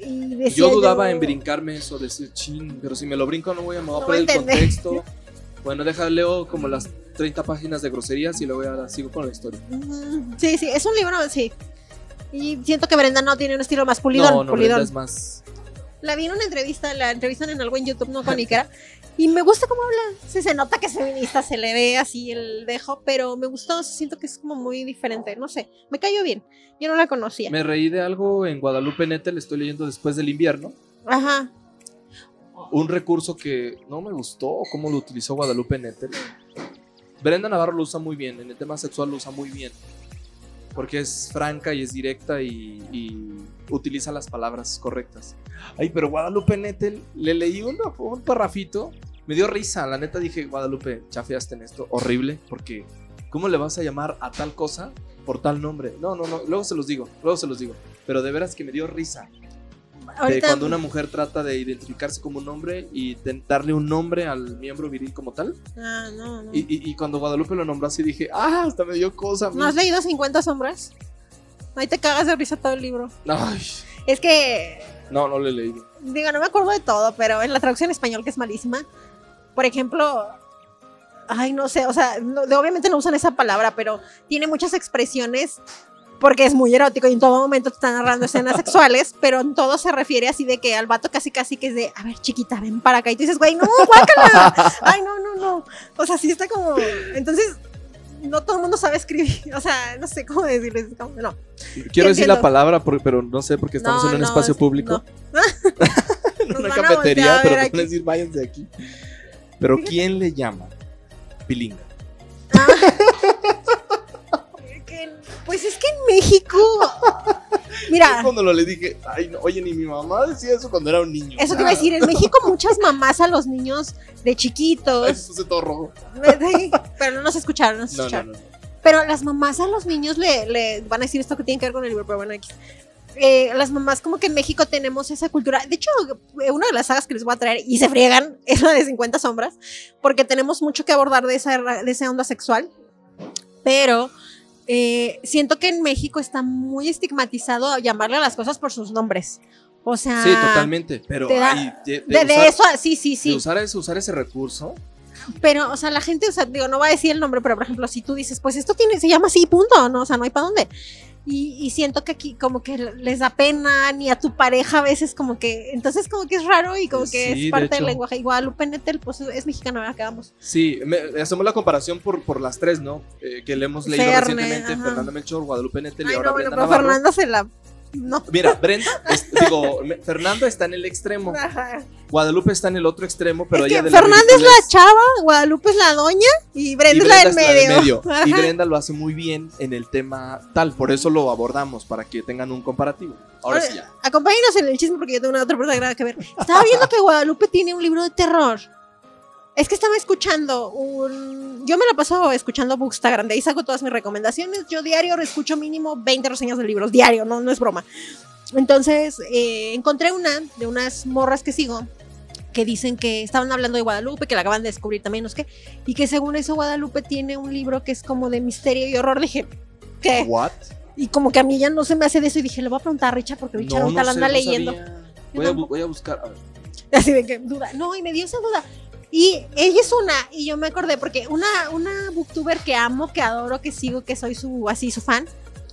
B: Y decía
A: Yo dudaba en brincarme eso, decir, chin, pero si me lo brinco no voy a, me voy a
B: No
A: perder
B: a
A: el contexto. Bueno, deja, leo como las 30 páginas de groserías y luego ya sigo con la historia.
B: Mm, Sí, sí, es un libro, sí. Y siento que Brenda no tiene un estilo más pulidón.
A: no, no,
B: pulidón.
A: Brenda es más...
B: La vi en una entrevista, la entrevistan en algo en YouTube, no con Ikera. Y me gusta cómo habla. Sí, se nota que es feminista, se le ve así el dejo, pero me gustó, siento que es como muy diferente. No sé, me cayó bien. Yo no la conocía.
A: Me reí de algo en Guadalupe Nettel, estoy leyendo después del invierno.
B: Ajá.
A: Un recurso que no me gustó, cómo lo utilizó Guadalupe Nettel. Brenda Navarro lo usa muy bien, en el tema sexual lo usa muy bien. Porque es franca y es directa y, y utiliza las palabras correctas. Ay, pero Guadalupe Nettel, le leí un, un parrafito, me dio risa. La neta dije, Guadalupe, chafeaste en esto, horrible, porque ¿cómo le vas a llamar a tal cosa por tal nombre? No, no, no, luego se los digo, luego se los digo. Pero de veras que me dio risa
B: Ahorita,
A: cuando una mujer trata de identificarse como un hombre y de- darle un nombre al miembro viril como tal.
B: Ah, no, no.
A: Y, y- y cuando Guadalupe lo nombró así dije, ah, hasta me dio cosa. a mí".
B: ¿No has leído 50 sombras? Ahí te cagas de risa todo el libro.
A: Ay,
B: Es que,
A: no, no lo he leído.
B: digo, no me acuerdo de todo, pero en la traducción en español, que es malísima, por ejemplo, ay, no sé, o sea, no- obviamente no usan esa palabra, pero tiene muchas expresiones porque es muy erótico y en todo momento te están narrando escenas sexuales, pero en todo se refiere así de que al vato casi casi que es de, a ver, chiquita, ven para acá. Y tú dices, güey, no, guácala. Ay, no, no, no. O sea, sí está como. Entonces, no todo el mundo sabe escribir. O sea, no sé cómo decirles. No.
A: Quiero decir
B: entiendo.
A: la palabra, pero no sé porque estamos
B: No,
A: en un
B: no,
A: espacio
B: es-
A: público, en una cafetería, pero no decir váyanse de aquí. Pero ¿quién le llama pilinga?
B: Que- Pues es que en México. Mira,
A: Yo cuando lo le dije, ay, no, oye, ni mi mamá decía eso cuando era un niño.
B: eso te iba a decir. En México, muchas mamás a los niños de
A: Ay,
B: chiquitos.
A: me puse todo rojo.
B: Pero no nos escucharon, no nos
A: No, no,
B: escucharon.
A: no.
B: Pero las mamás a los niños le, le van a decir esto que tiene que ver con el libro, pero bueno, X. Eh, las mamás como que en México tenemos esa cultura. De hecho, eh, una de las sagas que les voy a traer y se friegan es la de 50 sombras, porque tenemos mucho que abordar de esa, de esa onda sexual. Pero eh, siento que en México está muy estigmatizado llamarle a las cosas por sus nombres. O sea,
A: Sí, totalmente. Pero
B: da-
A: ay, de, de
B: de, eso, sí, sí,
A: de
B: sí.
A: usar, ese, usar ese recurso.
B: Pero, o sea, la gente, o sea, digo, no va a decir el nombre, pero por ejemplo, si tú dices, pues esto tiene, se llama así, punto, ¿no? O sea, no hay para dónde. Y, y siento que aquí como que les da pena, ni a tu pareja a veces como que, entonces como que es raro y como que
A: Sí,
B: es parte del lenguaje. Y Guadalupe Nettel, pues es mexicana, ¿verdad? Quedamos.
A: Sí, me- hacemos la comparación por, por las tres, ¿no? Eh, que le hemos leído
B: Ferne,
A: recientemente,
B: ajá.
A: Fernanda Melchor, Guadalupe Nettel y
B: Ay,
A: ahora
B: no, bueno,
A: Brenda
B: pero
A: Navarro.
B: Fernanda se la... No.
A: Mira, Brenda, es- digo, Fernanda está en el extremo,
B: Ajá.
A: Guadalupe está en el otro extremo, pero
B: es
A: ella
B: que
A: de la
B: Fernanda es la chava, Guadalupe es la doña y Brenda,
A: y
B: es la del
A: la
B: medio.
A: Y. Brenda lo hace muy bien en el tema tal, por eso lo abordamos, para que tengan un comparativo. Ahora sí ya.
B: Acompáñenos en el chisme porque yo tengo una otra persona que ver. Estaba viendo que Guadalupe tiene un libro de terror. Es que estaba escuchando un. Yo me la paso escuchando Bookstagram, de ahí saco todas mis recomendaciones. Yo diario escucho mínimo 20 reseñas de libros, diario, no, no es broma. Entonces, eh, encontré una de unas morras que sigo que dicen que estaban hablando de Guadalupe, que la acaban de descubrir también, no sé qué, y que según eso Guadalupe tiene un libro que es como de misterio y horror. Dije, ¿qué?
A: ¿What?
B: Y como que a mí ya no se me hace de eso y dije, le voy a preguntar a Richard porque Richard ahorita la
A: sé,
B: anda
A: no
B: leyendo.
A: Voy a, voy a buscar. a ver.
B: Así de que duda. No, y me dio esa duda. Y ella es una, y yo me acordé, porque una, una booktuber que amo, que adoro, que sigo, que soy su, así su fan,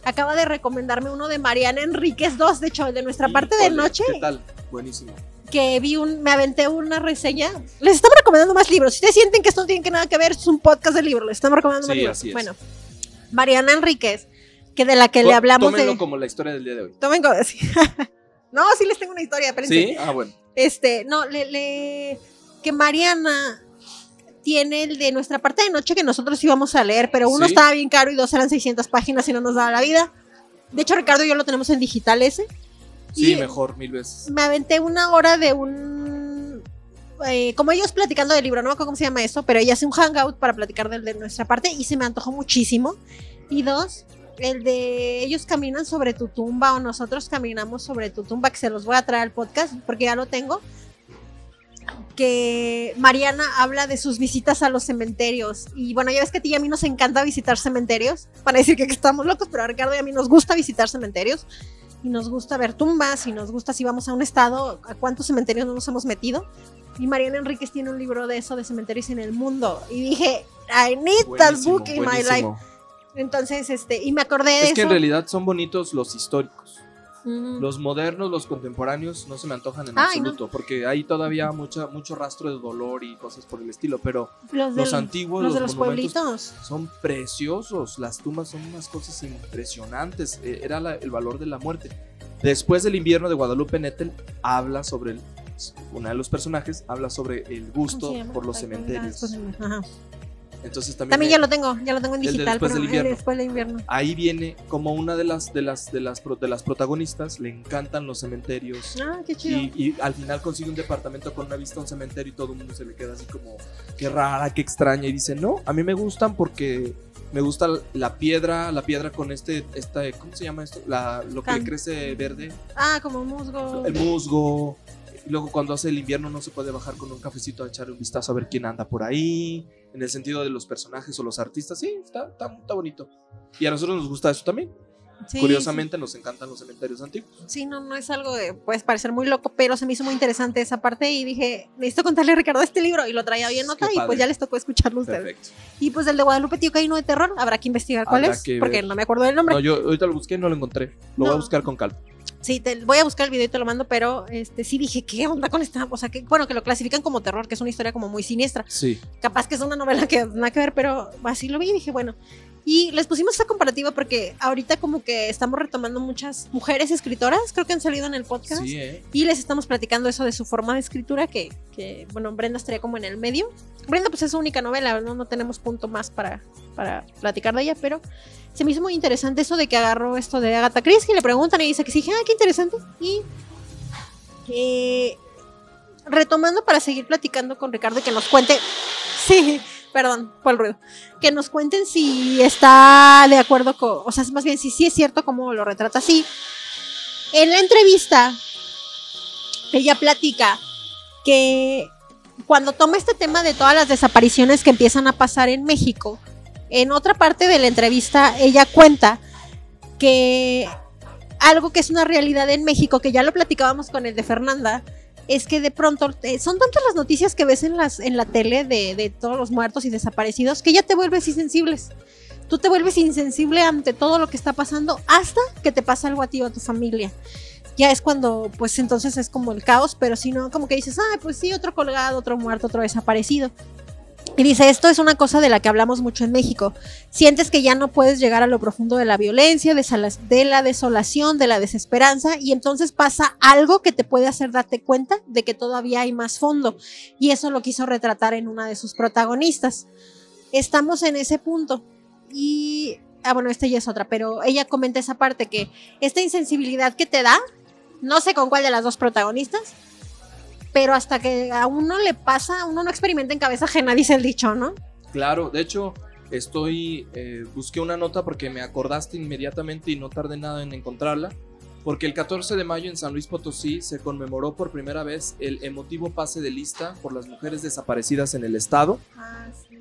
B: acaba de recomendarme uno de Mariana Enríquez 2, de hecho, de nuestra parte de noche,
A: ¿Qué tal? Buenísimo.
B: que vi un, me aventé una reseña. Les estamos recomendando más libros. Si ustedes sienten que esto no tiene que nada que ver, es un podcast de libros, les estamos recomendando más libros.
A: así es.
B: Bueno, Mariana Enríquez, que de la que le hablamos
A: Tómenlo
B: de.
A: como la historia del día de hoy.
B: Tomen como así. no, sí les tengo una historia, espérense.
A: ¿Sí? Ah, bueno.
B: Este, no, le, le- que Mariana tiene el de nuestra parte de noche que nosotros íbamos a leer, pero uno
A: Sí.
B: estaba bien caro y dos eran 600 páginas y no nos daba la vida. De hecho, Ricardo y yo lo tenemos en digital ese.
A: Sí,
B: Y-
A: mejor, mil veces.
B: Me aventé una hora de un... eh, como ellos platicando del libro, no me acuerdo cómo se llama eso, pero ella hace un hangout para platicar del de nuestra parte y se me antojó muchísimo. Y dos, el de ellos caminan sobre tu tumba o nosotros caminamos sobre tu tumba, que se los voy a traer al podcast porque ya lo tengo. Que Mariana habla de sus visitas a los cementerios. Y bueno, ya ves que a ti y a mí nos encanta visitar cementerios. Para decir que estamos locos, pero a Ricardo y a mí nos gusta visitar cementerios. Y nos gusta ver tumbas, y nos gusta si vamos a un estado, a cuántos cementerios no nos hemos metido. Y Mariana Enríquez tiene un libro de eso, de cementerios en el mundo. Y dije, I need that book in my life. Entonces, este, y me acordé de
A: Es que en realidad son bonitos los históricos. Los modernos, los contemporáneos, no se me antojan en
B: Ay, no.
A: absoluto, porque hay todavía mucha, mucho rastro de dolor y cosas por el estilo, pero
B: los,
A: los
B: del-
A: antiguos,
B: los
A: los,
B: de los pueblitos.
A: son preciosos. Las tumbas son unas cosas impresionantes. Eh, Era la- el valor de la muerte. Después del invierno de Guadalupe Nettel, habla sobre el, una de los personajes habla sobre el gusto por los cementerios. Entonces también,
B: También ya lo tengo, ya lo tengo en
A: El de
B: digital,
A: después
B: pero
A: del invierno.
B: el después del invierno.
A: ahí viene como una de las de las de las de las protagonistas le encantan los cementerios.
B: Ah, qué chido.
A: Y, y al final consigue un departamento con una vista a un cementerio y todo el mundo se le queda así como, qué rara, qué extraña. Y dice, no, a mí me gustan porque me gusta la piedra, la piedra con este, esta, ¿cómo se llama esto? La, lo que le crece verde,
B: Ah, como musgo.
A: el musgo. Y luego cuando hace el invierno no se puede bajar con un cafecito a echar un vistazo a ver quién anda por ahí. En el sentido de los personajes o los artistas, sí, está, está, está bonito. Y a nosotros nos gusta eso también.
B: Sí,
A: Curiosamente nos encantan los cementerios antiguos.
B: Sí, sí, no, no es algo de, puedes parecer muy loco, pero se me hizo muy interesante esa parte y dije, necesito contarle a Ricardo este libro y lo traía hoy en nota y pues ya les tocó escucharlo a ustedes.
A: Perfecto.
B: Y pues el de Guadalupe Tío Caíno de Terror, habrá que investigar cuál
A: Habrá
B: es,
A: que
B: porque
A: ver.
B: no me acuerdo del nombre.
A: No, yo ahorita lo busqué y no lo encontré. Lo voy a
B: No.
A: buscar con calma.
B: Sí, te, voy a buscar el video y te lo mando, pero este sí dije, ¿qué onda con esta? O sea, que bueno, que lo clasifican como terror, que es una historia como muy siniestra.
A: Sí.
B: capaz que es una novela que nada que ver, pero así lo vi y dije, bueno. Y les pusimos esta comparativa porque ahorita como que estamos retomando muchas mujeres escritoras, creo que han salido en el podcast.
A: Sí, ¿eh?
B: Y les estamos platicando eso de su forma de escritura, que, que, bueno, Brenda estaría como en el medio. Brenda pues es su única novela, no, no tenemos punto más para, para platicar de ella, pero se me hizo muy interesante eso de que agarró esto de Agatha Christie, le preguntan y dice que sí, ah, qué interesante. Y eh, retomando para seguir platicando con Ricardo y que nos cuente, sí, perdón por el ruido, que nos cuenten si está de acuerdo con, o sea, más bien si sí es cierto como lo retrata así. En la entrevista, ella platica que cuando toma este tema de todas las desapariciones que empiezan a pasar en México, en otra parte de la entrevista ella cuenta que algo que es una realidad en México, que ya lo platicábamos con el de Fernanda, es que de pronto eh, son tantas las noticias que ves en, las, en la tele de, de todos los muertos y desaparecidos que ya te vuelves insensibles. Tú te vuelves insensible ante todo lo que está pasando hasta que te pasa algo a ti o a tu familia. Ya es cuando, pues entonces es como el caos, pero si no, como que dices, ay, pues sí, otro colgado, otro muerto, otro desaparecido. Y dice, esto es una cosa de la que hablamos mucho en México. Sientes que ya no puedes llegar a lo profundo de la violencia, de, la desolación, de la desesperanza, y entonces pasa algo que te puede hacer darte cuenta de que todavía hay más fondo. Y eso lo quiso retratar en una de sus protagonistas. Estamos en ese punto. Y, ah, bueno, esta ya es otra, pero ella comenta esa parte que esta insensibilidad que te da, no sé con cuál de las dos protagonistas, pero hasta que a uno le pasa, uno no experimenta en cabeza ajena, dice el dicho, ¿no?
A: Claro, de hecho, estoy. eh, busqué una nota porque me acordaste inmediatamente y no tardé nada en encontrarla. Porque el 14 de mayo en San Luis Potosí se conmemoró por primera vez el emotivo pase de lista por las mujeres desaparecidas en el estado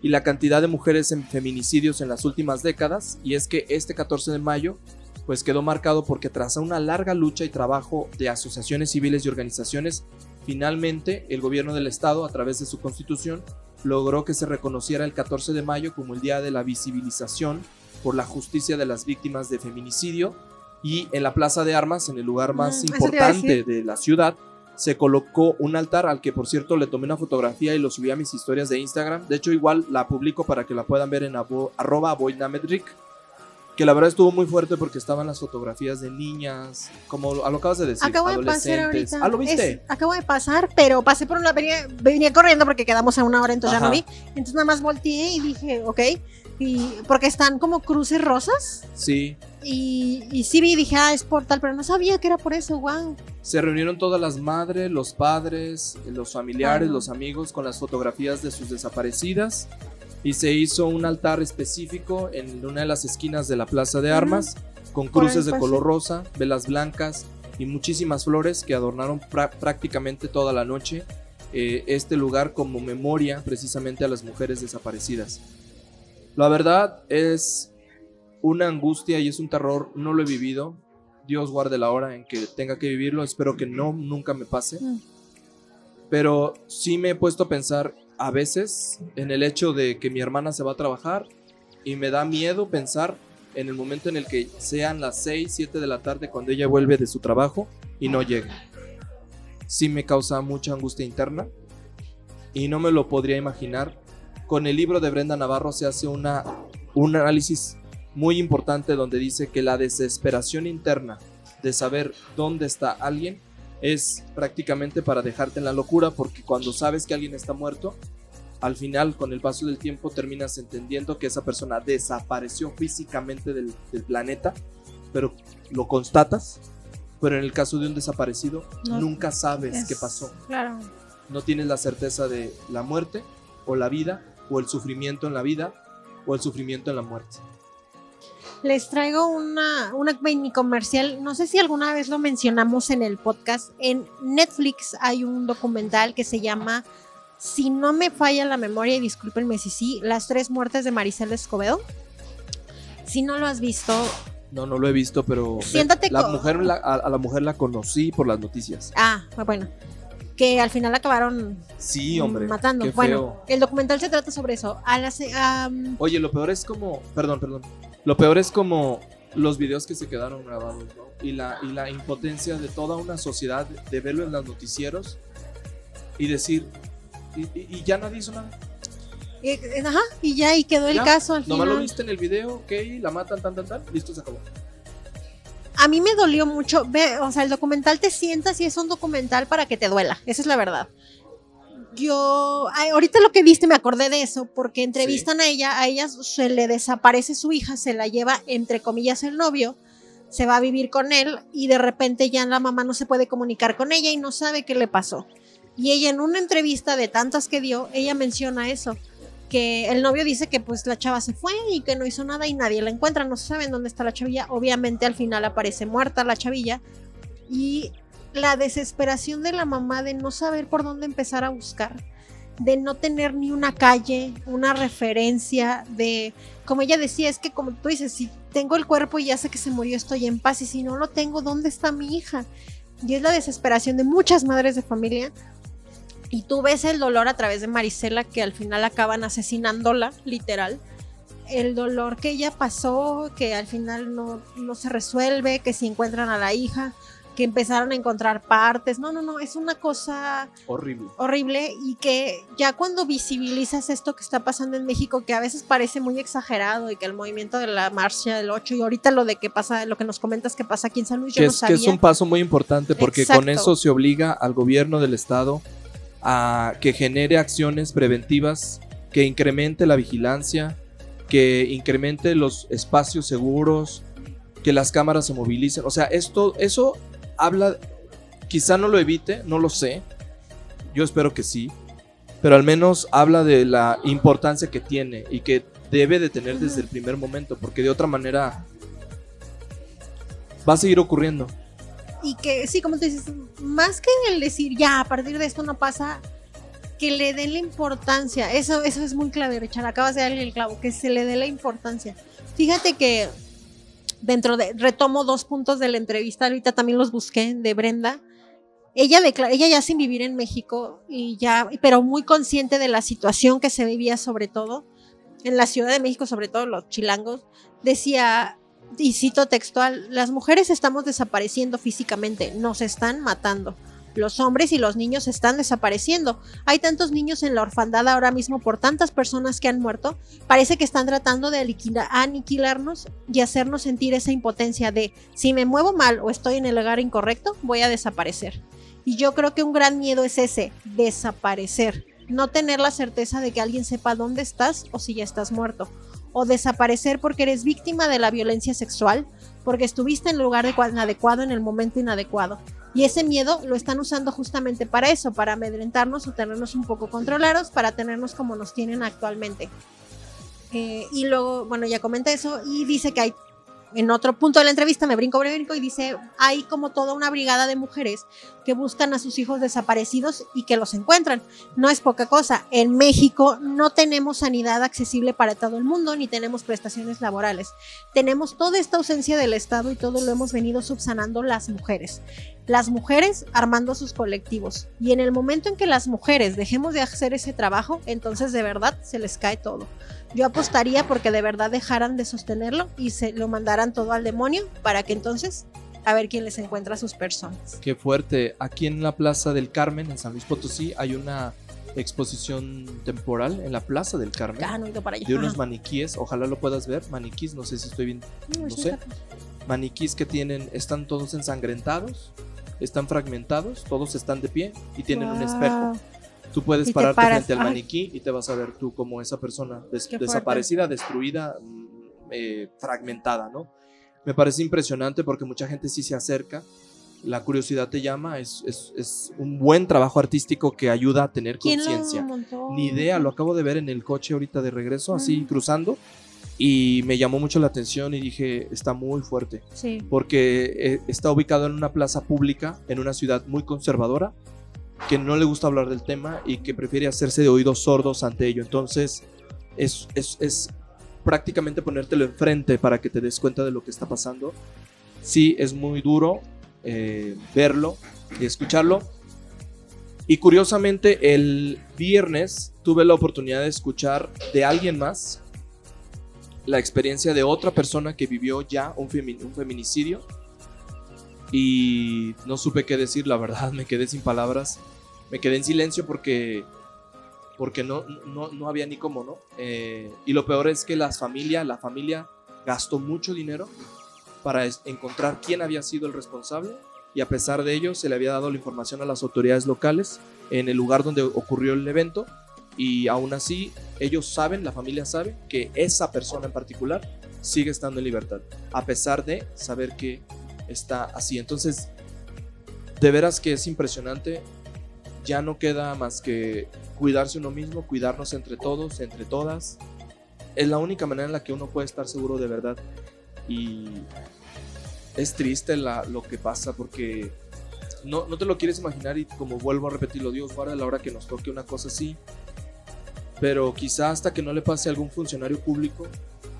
A: y la cantidad de mujeres en feminicidios en las últimas décadas. Y es que este 14 de mayo pues quedó marcado porque tras una larga lucha y trabajo de asociaciones civiles y organizaciones, finalmente el gobierno del estado a través de su constitución logró que se reconociera el 14 de mayo como el día de la visibilización por la justicia de las víctimas de feminicidio y en la Plaza de Armas, en el lugar más
B: Mm, a
A: importante de la ciudad, se colocó un altar al que por cierto le tomé una fotografía y lo subí a mis historias de Instagram. De hecho igual la publico para que la puedan ver en abo- arroba aboinamedric, que la verdad estuvo muy fuerte porque estaban las fotografías de niñas, como lo lo acabas de decir,
B: Acabo de pasar
A: adolescentes.
B: ahorita.
A: Ah, ¿lo viste?
B: Es- acabo de pasar, pero pasé por una. Venía, venía corriendo porque quedamos a una hora, entonces ya no
A: Ajá.
B: vi. Entonces nada más volteé y dije, ok. Y porque están como cruces rosas.
A: Sí,
B: Y, y sí vi y dije, ah, es por tal, pero no sabía que era por eso, wow.
A: Se reunieron todas las madres, los padres, los familiares,
B: Ajá.
A: los amigos con las fotografías de sus desaparecidas y se hizo un altar específico en una de las esquinas de la Plaza de. Armas con cruces de color rosa, velas blancas y muchísimas flores que adornaron prá- prácticamente toda la noche eh, este lugar como memoria precisamente a las mujeres desaparecidas. La verdad es una angustia y es un terror, no lo he vivido. Dios guarde la hora en que tenga que vivirlo, espero que no, nunca me pase.
B: Mm.
A: Pero sí me he puesto a pensar a veces en el hecho de que mi hermana se va a trabajar y me da miedo pensar en el momento en el que sean las 6, 7 de la tarde cuando ella vuelve de su trabajo y no llegue. Sí me causa mucha angustia interna y no me lo podría imaginar. Con el libro de Brenda Navarro se hace una, un análisis muy importante donde dice que la desesperación interna de saber dónde está alguien es prácticamente para dejarte en la locura porque cuando sabes que alguien está muerto, al final con el paso del tiempo terminas entendiendo que esa persona desapareció físicamente del, del planeta, pero lo constatas, pero en el caso de un desaparecido
B: No,
A: nunca sabes
B: es-
A: qué pasó.
B: Claro.
A: No tienes la certeza de la muerte o la vida o el sufrimiento en la vida o el sufrimiento en la muerte.
B: Les traigo una, una mini comercial. No sé si alguna vez lo mencionamos en el podcast. En Netflix hay un documental que se llama Si no me falla la memoria, y discúlpenme si sí, Las tres muertes de Maricela Escobedo. Si no lo has visto,
A: No, no lo he visto, pero
B: Siéntate
A: la mujer la- a, la mujer la conocí por las noticias.
B: ah, bueno, que al final acabaron
A: Sí, hombre.
B: matando.
A: qué
B: Bueno, el documental se trata sobre eso. A las, am,
A: Oye, lo peor es como, perdón, perdón. Lo peor es como los videos que se quedaron grabados, ¿no? Y la, y la impotencia de toda una sociedad de verlo en los noticieros y decir, y, y- y ya nadie hizo nada.
B: ajá, y ya, y quedó el caso al
A: Nomás lo
B: final.
A: viste en el video, ok, la matan, tan, tan, tan, listo, se acabó.
B: A mí me dolió mucho. Ve, o sea, el documental te sientas y es un documental para que te duela. Esa es la verdad. Yo, ahorita lo que viste me acordé de eso, porque entrevistan a ella, a ella se le desaparece su hija, se la lleva entre comillas el novio, se va a vivir con él y de repente ya la mamá no se puede comunicar con ella y no sabe qué le pasó. Y ella en una entrevista de tantas que dio, ella menciona eso, que el novio dice que pues la chava se fue y que no hizo nada y nadie la encuentra, no saben dónde está la chavilla. Obviamente al final aparece muerta la chavilla y la desesperación de la mamá de no saber por dónde empezar a buscar, de no tener ni una calle, una referencia, de, como ella decía, es que como tú dices, si tengo el cuerpo y ya sé que se murió, estoy en paz y si no lo tengo, ¿dónde está mi hija? Y es la desesperación de muchas madres de familia. Y tú ves el dolor a través de Marisela, que al final acaban asesinándola, literal. El dolor que ella pasó, que al final no, no se resuelve, que si encuentran a la hija, que empezaron a encontrar partes. No, no, no, es una cosa
A: Horrible.
B: horrible y que ya cuando visibilizas esto que está pasando en México, que a veces parece muy exagerado y que el movimiento de la marcha del 8 y ahorita lo de que pasa, lo que nos comentas que pasa aquí en San Luis, yo
A: Que
B: no
A: es, que es un paso muy importante porque con eso se obliga al gobierno del estado a que genere acciones preventivas, que incremente la vigilancia, que incremente los espacios seguros, que las cámaras se movilicen. O sea, esto, eso habla, quizá no lo evite, no lo sé. Yo espero que sí. Pero al menos habla de la importancia que tiene y que debe de tener desde el primer momento, porque de otra manera va a seguir ocurriendo.
B: y que sí, como tú dices, más que el decir ya a partir de esto no pasa, que le den la importancia. Eso, eso es muy clave, Richard. Acabas de darle el clavo, que se le dé la importancia. Fíjate que dentro de, retomo dos puntos de la entrevista, ahorita también los busqué de Brenda. Ella declara, ella ya sin vivir en México y ya, pero muy consciente de la situación que se vivía sobre todo en la Ciudad de México, sobre todo los chilangos, decía, y cito textual, las mujeres estamos desapareciendo físicamente, nos están matando. Los hombres y los niños están desapareciendo. Hay tantos niños en la orfandad ahora mismo por tantas personas que han muerto. Parece que están tratando de aniquila- aniquilarnos y hacernos sentir esa impotencia de si me muevo mal o estoy en el lugar incorrecto, voy a desaparecer. Y yo creo que un gran miedo es ese, desaparecer. No tener la certeza de que alguien sepa dónde estás o si ya estás muerto o desaparecer porque eres víctima de la violencia sexual, porque estuviste en el lugar de- inadecuado en el momento inadecuado. Y ese miedo lo están usando justamente para eso, para amedrentarnos o tenernos un poco controlados, para tenernos como nos tienen actualmente. Eh, y luego, bueno, ya comenta eso y dice que hay en otro punto de la entrevista me brinco, brinco y dice, hay como toda una brigada de mujeres que buscan a sus hijos desaparecidos y que los encuentran. No es poca cosa. En México no tenemos sanidad accesible para todo el mundo ni tenemos prestaciones laborales. Tenemos toda esta ausencia del Estado y todo lo hemos venido subsanando las mujeres. Las mujeres armando sus colectivos. Y en el momento en que las mujeres dejemos de hacer ese trabajo, entonces de verdad se les cae todo. Yo apostaría porque de verdad dejaran de sostenerlo y se lo mandaran todo al demonio para que entonces a ver quién les encuentra a sus personas.
A: Qué fuerte. Aquí en la Plaza del Carmen, en San Luis Potosí, hay una exposición temporal en la Plaza del Carmen.
B: Ah, no he ido para allá.
A: De unos maniquíes, ojalá lo puedas ver, maniquís, no sé si estoy bien,
B: No,
A: sé.
B: está-
A: maniquís que tienen, están todos ensangrentados, están fragmentados, todos están de pie y tienen un espejo. Tú puedes pararte frente al
B: Ay.
A: maniquí y te vas a ver tú como esa persona des-
B: Qué fuerte.
A: desaparecida, destruida, mm, eh, fragmentada, ¿no? Me parece impresionante porque mucha gente sí se acerca, la curiosidad te llama, es, es- es un buen trabajo artístico que ayuda a tener
B: ¿Quién lo
A: conciencia. Ni idea, lo acabo de ver en el coche ahorita de regreso, así
B: Mm.
A: cruzando, y me llamó mucho la atención y dije, está muy fuerte
B: Sí.
A: porque eh, está ubicado en una plaza pública, en una ciudad muy conservadora, que no le gusta hablar del tema y que prefiere hacerse de oídos sordos ante ello. Entonces, es, es, es prácticamente ponértelo enfrente para que te des cuenta de lo que está pasando. Sí, es muy duro eh, verlo y escucharlo. Y curiosamente, el viernes tuve la oportunidad de escuchar de alguien más la experiencia de otra persona que vivió ya un, femi- un feminicidio y no supe qué decir, la verdad, me quedé sin palabras, me quedé en silencio porque, porque no, no, no había ni cómo, ¿no? Eh, y lo peor es que las familia, la familia gastó mucho dinero para encontrar quién había sido el responsable y a pesar de ello se le había dado la información a las autoridades locales en el lugar donde ocurrió el evento y aún así ellos saben, la familia sabe que esa persona en particular sigue estando en libertad, a pesar de saber que está así. Entonces, de veras que es impresionante, ya no queda más que cuidarse uno mismo, cuidarnos entre todos, entre todas. Es la única manera en la que uno puede estar seguro de verdad. Y es triste lo que pasa porque no, no te lo quieres imaginar y como vuelvo a repetirlo, Dios guarda la hora que nos toque una cosa así. Pero quizá hasta que no le pase a algún funcionario público,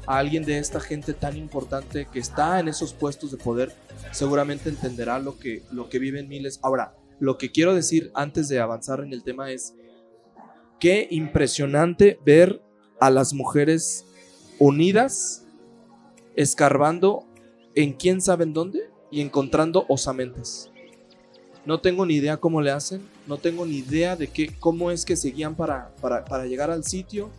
A: a alguien de esta gente tan importante que está en esos puestos de poder, seguramente entenderá lo que, lo que viven miles. Ahora, lo que quiero decir antes de avanzar en el tema es, qué impresionante ver a las mujeres unidas, escarbando en quién sabe en dónde y encontrando osamentes. No tengo ni idea cómo le hacen, no tengo ni idea de qué, cómo es que seguían para, para, para llegar al sitio,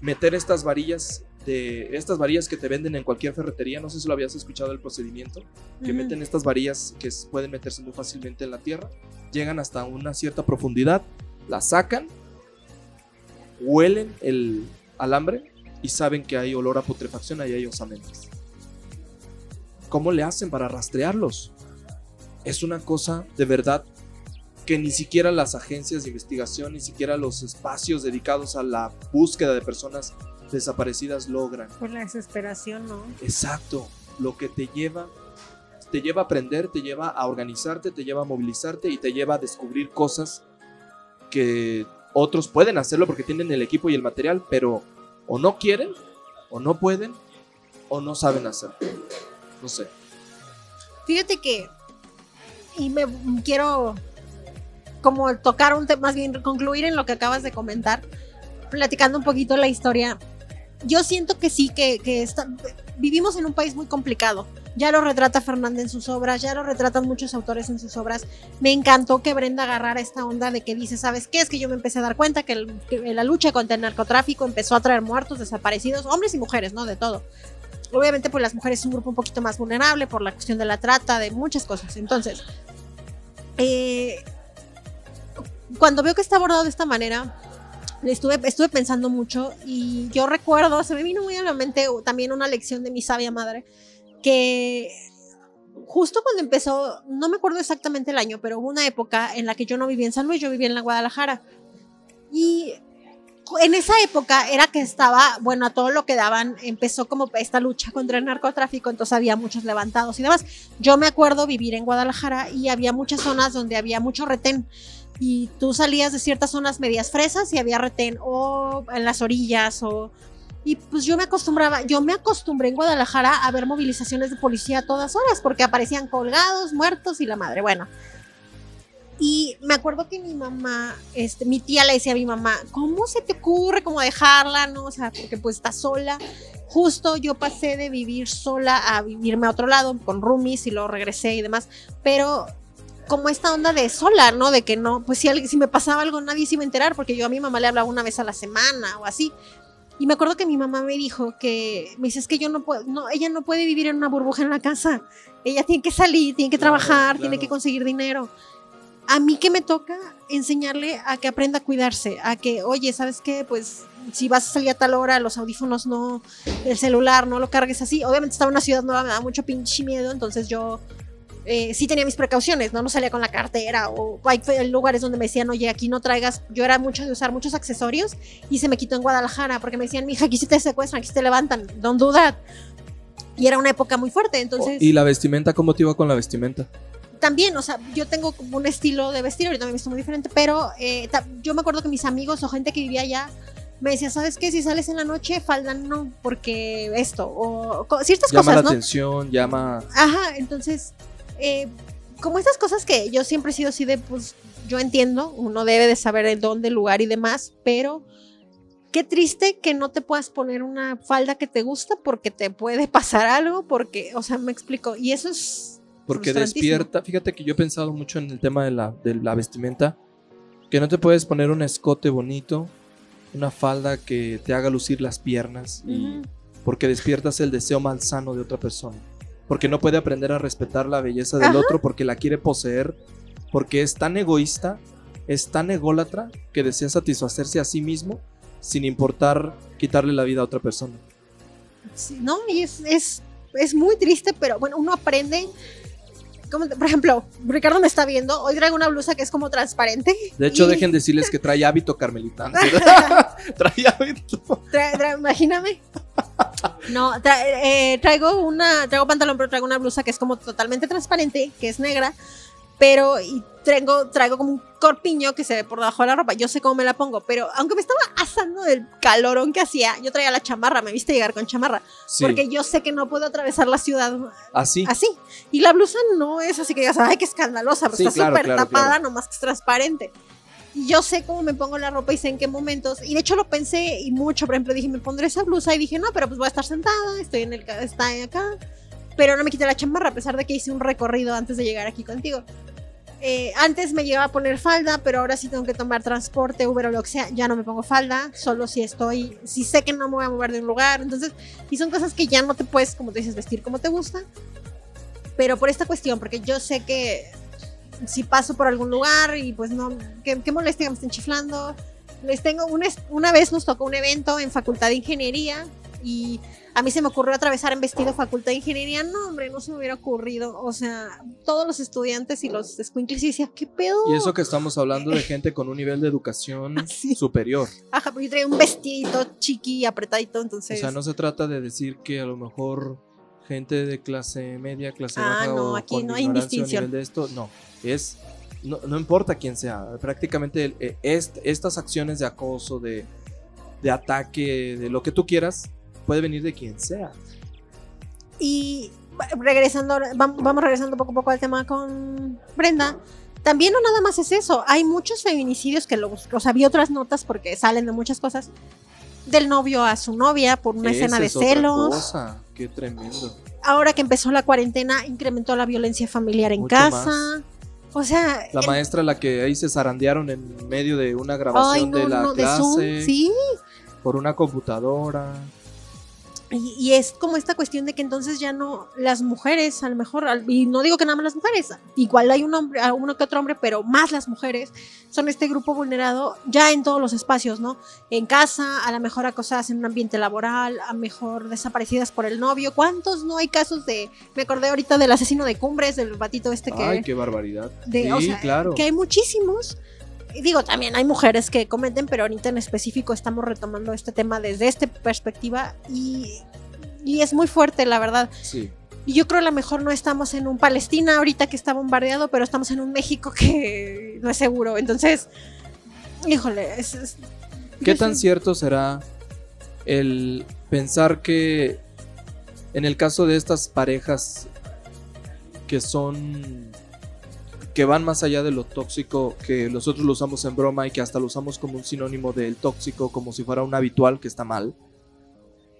A: meter estas varillas de estas varillas que te venden en cualquier ferretería, no sé si lo habías escuchado el procedimiento, que meten estas varillas que pueden meterse muy fácilmente en la tierra, llegan hasta una cierta profundidad, la sacan, huelen el alambre y saben que hay olor a putrefacción, ahí hay osamentos. ¿Cómo le hacen para rastrearlos? Es una cosa de verdad que ni siquiera las agencias de investigación, ni siquiera los espacios dedicados a la búsqueda de personas desaparecidas logran.
B: Por la desesperación, ¿no?
A: Exacto, lo que te lleva, te lleva a aprender, te lleva a organizarte, te lleva a movilizarte y te lleva a descubrir cosas que otros pueden hacerlo porque tienen el equipo y el material, pero o no quieren, o no pueden, o no saben hacerlo. No sé.
B: Fíjate que, y me quiero como tocar un tema, más bien concluir en lo que acabas de comentar, platicando un poquito la historia. Yo siento que sí, que, está- vivimos en un país muy complicado. Ya lo retrata Fernández en sus obras, ya lo retratan muchos autores en sus obras. Me encantó que Brenda agarrara esta onda de que dice, ¿sabes qué? Es que yo me empecé a dar cuenta que la lucha contra el narcotráfico empezó a traer muertos, desaparecidos, hombres y mujeres, ¿no? De todo obviamente pues las mujeres es un grupo un poquito más vulnerable por la cuestión de la trata, de muchas cosas. Entonces, eh, cuando veo que está abordado de esta manera, estuve, estuve pensando mucho y yo recuerdo, se me vino muy a la mente también una lección de mi sabia madre, que justo cuando empezó, no me acuerdo exactamente el año, pero hubo una época en la que yo no vivía en San Luis, yo vivía en la Guadalajara. Y en esa época era que estaba, bueno, a todo lo que daban, empezó como esta lucha contra el narcotráfico, entonces había muchos levantados y demás. Yo me acuerdo vivir en Guadalajara y había muchas zonas donde había mucho retén y tú salías de ciertas zonas medias fresas y había retén o en las orillas o y pues yo me acostumbraba, yo me acostumbré en Guadalajara a ver movilizaciones de policía a todas horas porque aparecían colgados, muertos y la madre. Bueno, y me acuerdo que mi mamá, este, mi tía le decía a mi mamá, ¿cómo se te ocurre como dejarla? No, o sea, porque pues está sola. Justo yo pasé de vivir sola a vivirme a otro lado con roomies y luego regresé y demás. Pero como esta onda de sola, ¿no? De que no, pues si, si me pasaba algo nadie se iba a enterar porque yo a mi mamá le hablaba una vez a la semana o así. Y me acuerdo que mi mamá me dijo que, me dice, es que yo no puedo, no, ella no puede vivir en una burbuja en la casa. Ella tiene que salir, tiene que trabajar, tiene que conseguir dinero a mí que me toca enseñarle a que aprenda a cuidarse, a que, oye, ¿sabes qué? Pues si vas a salir a tal hora, los audífonos no, el celular no lo cargues así. Obviamente estaba en una ciudad nueva, me da mucho pinche miedo, entonces yo eh, sí tenía mis precauciones, ¿no? No salía con la cartera o hay lugares donde me decían, oye, aquí no traigas. Yo era mucho de usar muchos accesorios y se me quitó en Guadalajara porque me decían, mija, aquí sí te secuestran, aquí sí te levantan, don't do that. Y era una época muy fuerte, entonces.
A: ¿Y la vestimenta? ¿Cómo te iba con la vestimenta?
B: también, o sea, yo tengo como un estilo de vestir, ahorita me he visto muy diferente, pero eh, yo me acuerdo que mis amigos o gente que vivía allá me decía, ¿sabes qué? Si sales en la noche, falda no, porque esto, o ciertas
A: llama
B: cosas,
A: la
B: ¿no?
A: atención, llama...
B: Ajá, entonces, eh, como estas cosas que yo siempre he sido así de, pues, yo entiendo, uno debe de saber el dónde, el lugar y demás, pero qué triste que no te puedas poner una falda que te gusta porque te puede pasar algo, porque, o sea, me explico, y eso es
A: porque despierta, fíjate que yo he pensado mucho en el tema de la, de la vestimenta, que no te puedes poner un escote bonito, una falda que te haga lucir las piernas, y, porque despiertas el deseo malsano de otra persona. Porque no puede aprender a respetar la belleza del otro porque la quiere poseer, porque es tan egoísta, es tan ególatra que desea satisfacerse a sí mismo sin importar quitarle la vida a otra persona.
B: no, y es, es, es muy triste, pero bueno, uno aprende por ejemplo, Ricardo me está viendo, hoy traigo una blusa que es como transparente.
A: De hecho, dejen decirles que trae hábito carmelitano. trae hábito.
B: imagíname. No, eh, traigo una, traigo pantalón, pero traigo una blusa que es como totalmente transparente, que es negra pero y traigo, traigo como un corpiño que se ve por debajo de la ropa. Yo sé cómo me la pongo, pero aunque me estaba asando del calorón que hacía, yo traía la chamarra, me viste llegar con chamarra, porque yo sé que no puedo atravesar la ciudad
A: así.
B: Así. Y la blusa no es así que digas, ay, qué escandalosa, pero está súper tapada, nomás que es transparente. Yo sé cómo me pongo la ropa y sé en qué momentos. Y de hecho lo pensé y mucho, por ejemplo, dije, me pondré esa blusa y dije, no, pero pues voy a estar sentada, estoy en el, está acá. Pero no me quité la chamarra a pesar de que hice un recorrido antes de llegar aquí contigo. Eh, antes me llevaba a poner falda, pero ahora sí tengo que tomar transporte, Uber o lo que sea, ya no me pongo falda, solo si estoy, si sé que no me voy a mover de un lugar, entonces, y son cosas que ya no te puedes, como te dices, vestir como te gusta, pero por esta cuestión, porque yo sé que si paso por algún lugar y pues no, qué, qué molestia que me estén chiflando, les tengo, una, una vez nos tocó un evento en Facultad de Ingeniería y a mí se me ocurrió atravesar en vestido facultad de ingeniería. No, hombre, no se me hubiera ocurrido. O sea, todos los estudiantes y los squinkles decían, ¿qué pedo?
A: Y eso que estamos hablando de gente con un nivel de educación superior.
B: Ajá, porque yo traía un vestidito chiqui, apretadito, entonces.
A: O sea, no se trata de decir que a lo mejor gente de clase media, clase ah, baja
B: no, aquí no hay distinción.
A: de esto, no, es no, no, importa quién sea, prácticamente eh, estas acciones de acoso, de, de ataque, de lo que tú quieras, puede venir de quien sea.
B: Y regresando, vamos regresando poco a poco al tema con Brenda. También no nada más es eso, hay muchos feminicidios que los, o sea, vi otras notas porque salen de muchas cosas del novio a su novia por una escena de celos.
A: Cosa. Qué tremendo.
B: Ahora que empezó la cuarentena, incrementó la violencia familiar en casa. O sea,
A: la maestra la que ahí se zarandearon en medio de una grabación de la clase.
B: sí.
A: Por una computadora.
B: Y, es como esta cuestión de que entonces ya no las mujeres, a lo mejor, y no digo que nada más las mujeres, igual hay un hombre, uno que otro hombre, pero más las mujeres son este grupo vulnerado ya en todos los espacios, ¿no? En casa, a lo mejor acosadas en un ambiente laboral, a lo mejor desaparecidas por el novio. ¿Cuántos no hay casos de, me acordé ahorita del asesino de Cumbres, del batito este que...
A: Ay, qué barbaridad. sí, claro.
B: Que hay muchísimos digo, también hay mujeres que cometen, pero ahorita en específico estamos retomando este tema desde esta perspectiva y, y es muy fuerte, la verdad.
A: Sí.
B: Y yo creo a lo mejor no estamos en un Palestina ahorita que está bombardeado, pero estamos en un México que no es seguro. Entonces, híjole, es, es-
A: ¿Qué tan cierto será el pensar que en el caso de estas parejas que son que van más allá de lo tóxico, que nosotros lo usamos en broma y que hasta lo usamos como un sinónimo del tóxico, como si fuera un habitual que está mal?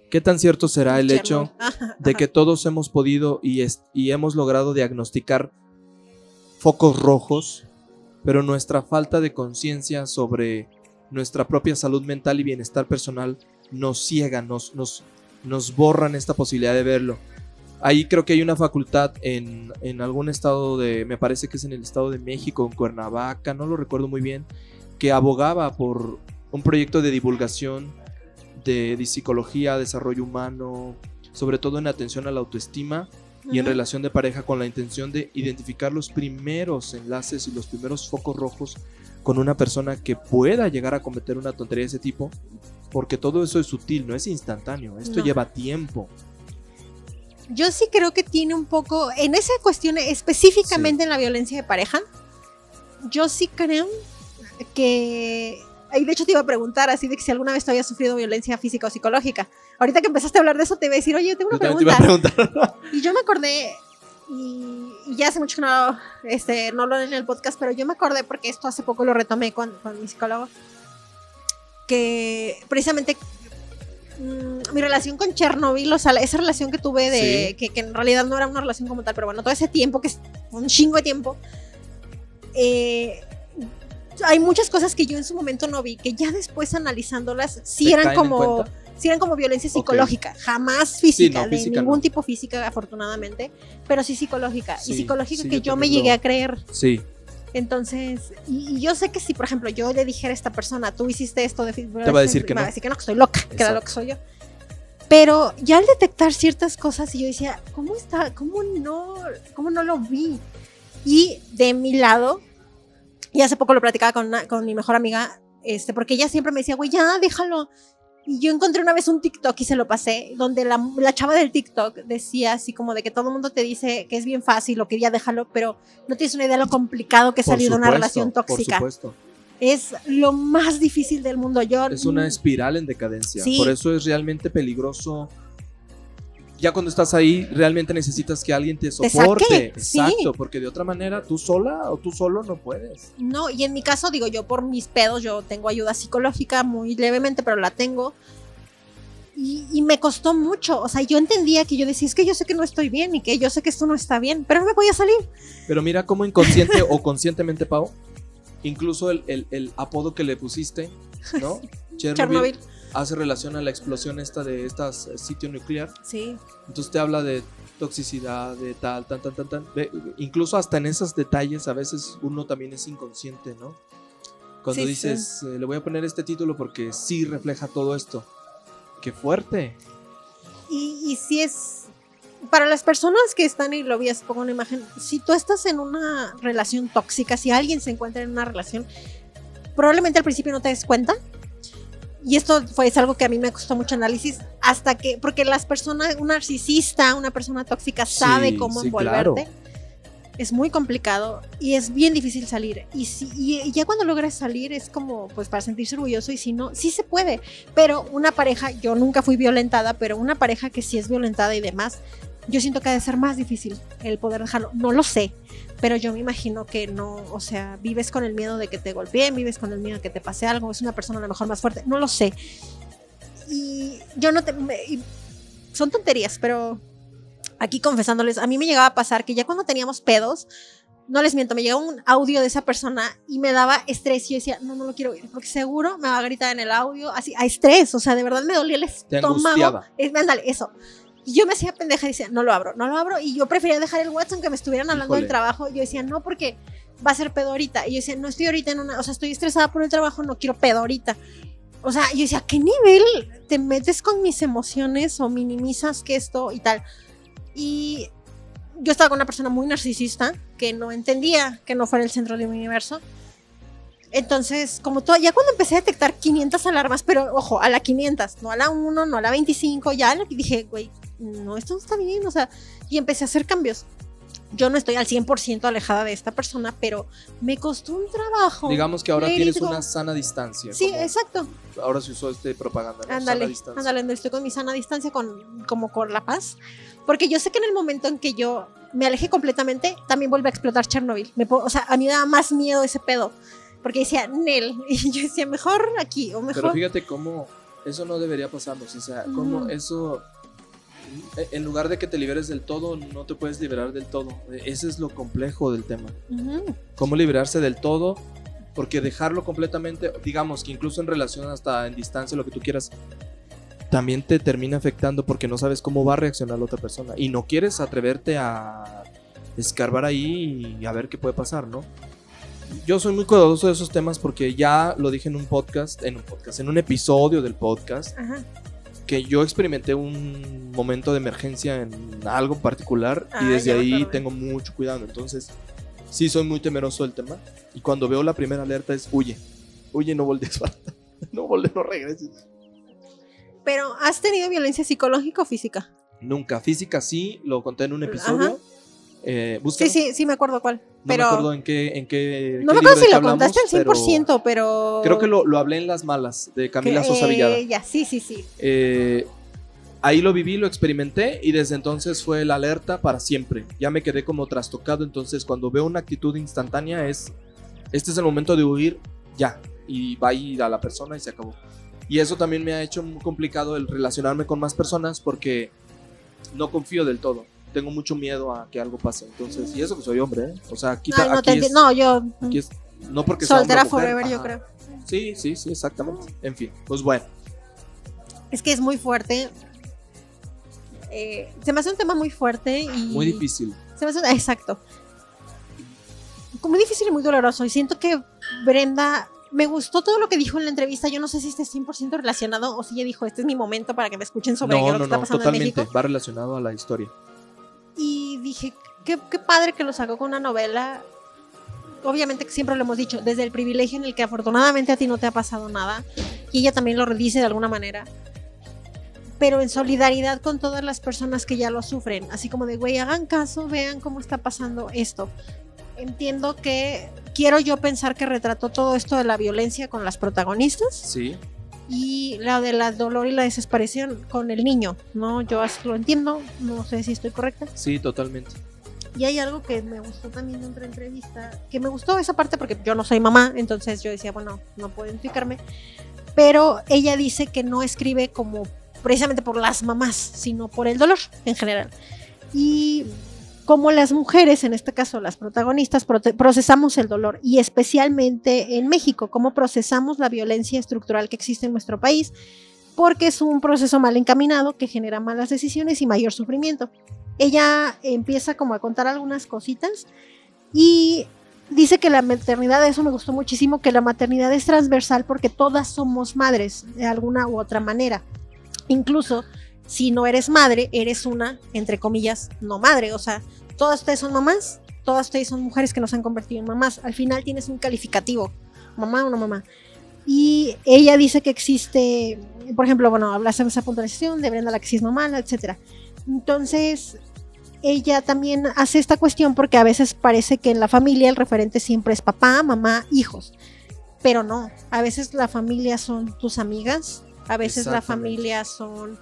A: ¿Qué tan cierto será el hecho de que todos hemos podido y, es- y hemos logrado diagnosticar focos rojos, pero nuestra falta de conciencia sobre nuestra propia salud mental y bienestar personal nos ciega, nos, nos, nos borran esta posibilidad de verlo. Ahí creo que hay una facultad en, en algún estado de, me parece que es en el estado de México, en Cuernavaca, no lo recuerdo muy bien, que abogaba por un proyecto de divulgación de, de psicología, desarrollo humano, sobre todo en atención a la autoestima y en relación de pareja con la intención de identificar los primeros enlaces y los primeros focos rojos con una persona que pueda llegar a cometer una tontería de ese tipo, porque todo eso es sutil, no es instantáneo, esto
B: No.
A: lleva tiempo.
B: Yo sí creo que tiene un poco, en esa cuestión específicamente en la violencia de pareja, yo sí creo que... Y de hecho te iba a preguntar así de que si alguna vez te había sufrido violencia física o psicológica. Ahorita que empezaste a hablar de eso te iba a decir, oye, tengo una
A: Yo también te
B: pregunta.
A: iba a preguntar.
B: Y yo me acordé, y, y ya hace mucho que no, este, no lo en el podcast, pero yo me acordé porque esto hace poco lo retomé con, con mi psicólogo, que precisamente mm, mi relación con Chernobyl, o sea, esa relación que tuve de,
A: Sí.
B: que, que en realidad no era una relación como tal, pero bueno, todo ese tiempo, que es un chingo de tiempo, eh, hay muchas cosas que yo en su momento no vi, que ya después analizándolas, sí
A: ¿Te
B: eran como sí eran como violencia psicológica, jamás física,
A: no,
B: de ningún
A: no.
B: tipo física, afortunadamente, pero sí psicológica. Y psicológica que
A: yo
B: yo me llegué a creer.
A: Sí,
B: Entonces, y, y yo sé que si, por ejemplo, yo le dijera a esta persona, tú hiciste esto de
A: Te va a decir que
B: me va a
A: no.
B: decir que no, que estoy loca, que era
A: Exacto.
B: lo que soy yo. Pero ya al detectar ciertas cosas, yo decía, ¿cómo está? ¿Cómo no, cómo no lo vi? Y de mi lado, y hace poco lo platicaba con, una- con mi mejor amiga, este, porque ella siempre me decía, güey, ya, déjalo. Y yo encontré una vez un TikTok y se lo pasé, donde la, la chava del TikTok decía así como de que todo el mundo te dice que es bien fácil o que ya déjalo, pero no tienes una idea de lo complicado que es salir de una relación tóxica.
A: Por supuesto.
B: Es lo más difícil del mundo. Yo,
A: Es una espiral en decadencia.
B: Sí.
A: Por eso es realmente peligroso. Ya cuando estás ahí, realmente necesitas que alguien te soporte. Exacto, porque de otra manera tú sola o tú solo no puedes.
B: No, y en mi caso, digo, yo por mis pedos, yo tengo ayuda psicológica muy levemente, pero la tengo. Y, y me costó mucho. O sea, yo entendía que yo decía, es que yo sé que no estoy bien y que yo sé que esto no está bien, pero no me podía salir.
A: Pero mira cómo inconsciente o conscientemente, Pau, incluso el, el- el apodo que le pusiste, ¿no? Chernobyl,
B: Chernobyl.
A: Hace relación a la explosión esta de estas eh, sitio nuclear.
B: Sí.
A: Entonces te habla de toxicidad, de tal, tan, tan, tan, tan. Ve, incluso hasta en esos detalles a veces uno también es inconsciente, ¿no? Cuando
B: Sí,
A: dices, eh, le voy a poner este título porque sí refleja todo esto. ¡Qué fuerte!
B: Y, y si es. Para las personas que están, y lo vi hace poco una imagen, si tú estás en una relación tóxica, si alguien se encuentra en una relación, probablemente al principio no te des cuenta. Y esto fue es algo que a mí me costó mucho análisis, hasta que, porque las personas, un narcisista, una persona tóxica sabe
A: Sí,
B: cómo
A: sí,
B: envolverte. Es muy complicado y es bien difícil salir. Y, si, y ya cuando logras salir es como, pues para sentirse orgulloso y si no, sí se puede. Pero una pareja, yo nunca fui violentada, pero una pareja que sí es violentada y demás, yo siento que ha de ser más difícil el poder dejarlo. No lo sé, pero yo me imagino que no, o sea, vives con el miedo de que te golpeen, vives con el miedo de que te pase algo, es una persona a lo mejor más fuerte, no lo sé. Y yo no te... me- son tonterías, pero aquí confesándoles, a mí me llegaba a pasar que ya cuando teníamos pedos, no les miento, me llegaba un audio de esa persona y me daba estrés y yo decía, no, no lo quiero oír, porque seguro me va a gritar en el audio, así, a estrés, o sea, de verdad me dolía el
A: Te
B: estómago.
A: angustiaba.
B: Es, ándale, eso. Y yo me hacía pendeja y decía, no lo abro, no lo abro. Y yo prefería dejar el WhatsApp aunque me estuvieran hablando del
A: Híjole.
B: trabajo. Yo decía, no, porque va a ser pedo ahorita. Y yo decía, no estoy ahorita en una, o sea, estoy estresada por el trabajo, no quiero pedo ahorita. O sea, yo decía, ¿a qué nivel te metes con mis emociones o minimizas que esto y tal? Y yo estaba con una persona muy narcisista que no entendía que no fuera el centro de mi universo. Entonces, como todo, ya cuando empecé a detectar 500 alarmas, pero ojo, a la 500, no a la 1, no a la 25, ya dije, güey, no, esto no está bien, o sea, y empecé a hacer cambios. Yo no estoy al 100% alejada de esta persona, pero me costó un trabajo.
A: Digamos que ahora tienes una sana distancia.
B: Sí, exacto.
A: Ahora se usó este propaganda. ¿no?
B: Ándale, ándale, estoy con mi sana distancia, con, como con la paz. Porque yo sé que en el momento en que yo me alejé completamente, también vuelve a explotar Chernobyl. Me, o sea, a mí me daba más miedo ese pedo. Porque decía, Nel. Y yo decía, mejor aquí o mejor.
A: Pero fíjate cómo eso no debería pasarnos. O sea, cómo eso. En lugar de que te liberes del todo, no te puedes liberar del todo. Ese es lo complejo del tema. Cómo liberarse del todo, porque dejarlo completamente, digamos que incluso en relación hasta en distancia, lo que tú quieras, también te termina afectando porque no sabes cómo va a reaccionar la otra persona y no quieres atreverte a escarbar ahí y a ver qué puede pasar, ¿no? yo soy muy cuidadoso de esos temas porque ya lo dije en un podcast, en un podcast, en un episodio del podcast, que yo experimenté un momento de emergencia en algo particular y desde ahí tengo mucho cuidado. Entonces, sí soy muy temeroso del tema. Y cuando veo la primera alerta es huye, huye, no voltees, no voltees, no regreses.
B: Pero, ¿has tenido violencia psicológica o física?
A: Nunca, física sí, lo conté en un episodio.
B: Eh, sí, sí, sí me acuerdo cuál.
A: No me acuerdo en qué, en qué
B: No me acuerdo si lo contaste al 100%, pero,
A: Creo que lo, lo, hablé en Las Malas, de Camila Sosa Villada.
B: Ya, sí, sí, sí.
A: Eh, ahí lo viví, lo experimenté y desde entonces fue la alerta para siempre. Ya me quedé como trastocado, entonces cuando veo una actitud instantánea es, este es el momento de huir, ya. Y va a ir a la persona y se acabó. Y eso también me ha hecho muy complicado el relacionarme con más personas porque no confío del todo tengo mucho miedo a que algo pase. Entonces, y eso que soy hombre, ¿eh? O sea, aquí,
B: no,
A: aquí
B: no, yo.
A: no porque
B: Soltera forever, yo creo.
A: Sí, sí, sí, exactamente. En fin, pues bueno.
B: Es que es muy fuerte. Eh, se me hace un tema muy fuerte y.
A: Muy difícil.
B: Se me hace, exacto. Muy difícil y muy doloroso. Y siento que Brenda me gustó todo lo que dijo en la entrevista. Yo no sé si esté 100% relacionado o si ella dijo, este es mi momento para que me escuchen sobre
A: no,
B: lo que está pasando
A: totalmente.
B: en México.
A: Va relacionado a la historia
B: y dije, qué, padre que lo sacó con una novela. Obviamente que siempre lo hemos dicho, desde el privilegio en el que afortunadamente a ti no te ha pasado nada, y ella también lo redice de alguna manera, pero en solidaridad con todas las personas que ya lo sufren, así como de, güey, hagan caso, vean cómo está pasando esto. Entiendo que quiero yo pensar que retrató todo esto de la violencia con las protagonistas.
A: Sí
B: y la de la dolor y la desesperación con el niño, ¿no? Yo así lo entiendo, no sé si estoy correcta.
A: Sí, totalmente.
B: Y hay algo que me gustó también en otra entrevista, que me gustó esa parte porque yo no soy mamá, entonces yo decía, bueno, no puedo identificarme, pero ella dice que no escribe como precisamente por las mamás, sino por el dolor en general. Y como las mujeres, en este caso las protagonistas, procesamos el dolor y especialmente en México, cómo procesamos la violencia estructural que existe en nuestro país, porque es un proceso mal encaminado que genera malas decisiones y mayor sufrimiento. Ella empieza como a contar algunas cositas y dice que la maternidad, eso me gustó muchísimo, que la maternidad es transversal porque todas somos madres de alguna u otra manera. Incluso si no eres madre, eres una, entre comillas, no madre. O sea, todas ustedes son mamás, todas ustedes son mujeres que nos han convertido en mamás. Al final tienes un calificativo, mamá o no mamá. Y ella dice que existe, por ejemplo, bueno, hablas de esa puntualización de Brenda la que sí es mamá, etc. Entonces, ella también hace esta cuestión porque a veces parece que en la familia el referente siempre es papá, mamá, hijos. Pero no, a veces la familia son tus amigas, a veces la familia son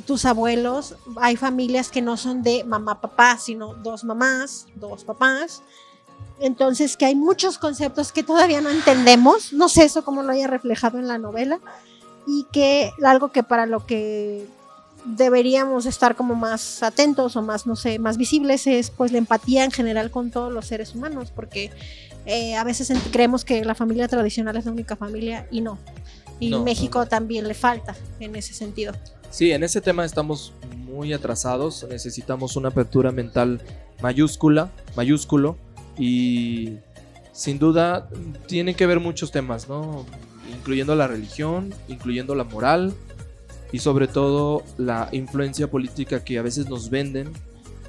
B: tus abuelos, hay familias que no son de mamá, papá, sino dos mamás, dos papás. Entonces, que hay muchos conceptos que todavía no entendemos, no sé eso cómo lo haya reflejado en la novela, y que algo que para lo que deberíamos estar como más atentos o más, no sé, más visibles es pues la empatía en general con todos los seres humanos, porque eh, a veces creemos que la familia tradicional es la única familia y no. Y México también le falta en ese sentido.
A: Sí, en ese tema estamos muy atrasados, necesitamos una apertura mental mayúscula, mayúsculo y sin duda tienen que ver muchos temas, ¿no? Incluyendo la religión, incluyendo la moral y sobre todo la influencia política que a veces nos venden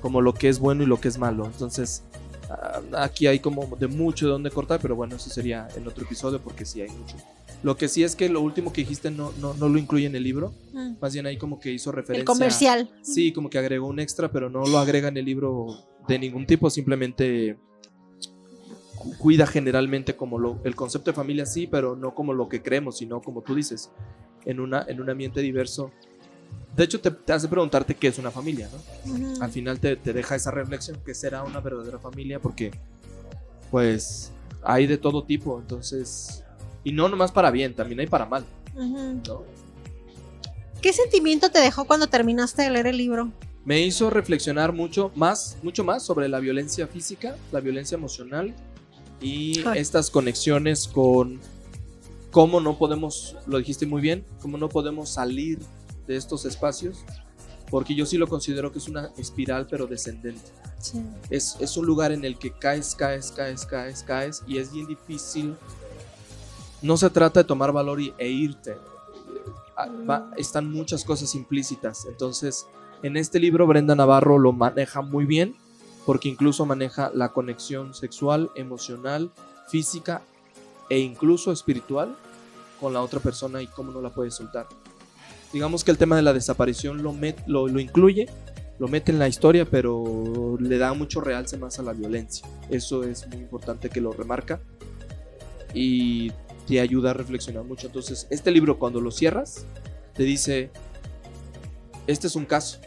A: como lo que es bueno y lo que es malo. Entonces, Ah, aquí hay como de mucho de dónde cortar, pero bueno, eso sería en otro episodio porque sí hay mucho. Lo que sí es que lo último que dijiste no, no, no lo incluye en el libro.
B: Mm.
A: Más bien ahí como que hizo referencia.
B: El comercial.
A: Sí, como que agregó un extra, pero no lo agrega en el libro de ningún tipo, simplemente cu- cuida generalmente como lo, el concepto de familia sí, pero no como lo que creemos, sino como tú dices, en, una, en un ambiente diverso. De hecho, te, te hace preguntarte qué es una familia, ¿no? Al final te, te deja esa reflexión que será una verdadera familia porque, pues, hay de todo tipo, entonces... Y no nomás para bien, también hay para mal,
B: Ujú.
A: ¿no?
B: ¿Qué sentimiento te dejó cuando terminaste de leer el libro?
A: me hizo reflexionar mucho más, mucho más sobre la violencia física, la violencia emocional y
B: Ay.
A: estas conexiones con cómo no podemos, lo dijiste muy bien, cómo no podemos salir de estos espacios, porque yo sí lo considero que es una espiral pero descendente.
B: Sí.
A: Es, es un lugar en el que caes, caes, caes, caes, caes y es bien difícil. No se trata de tomar valor y, e irte. Ah, están muchas cosas implícitas. Entonces, en este libro Brenda Navarro lo maneja muy bien porque incluso maneja la conexión sexual, emocional, física e incluso espiritual con la otra persona y cómo no la puede soltar. Digamos que el tema de la desaparición lo, lo, lo incluye, lo mete en la historia, pero le da mucho realce más a la violencia. Eso es muy importante que lo remarca y te ayuda a reflexionar mucho. Entonces, este libro cuando lo cierras, te dice, este es un caso,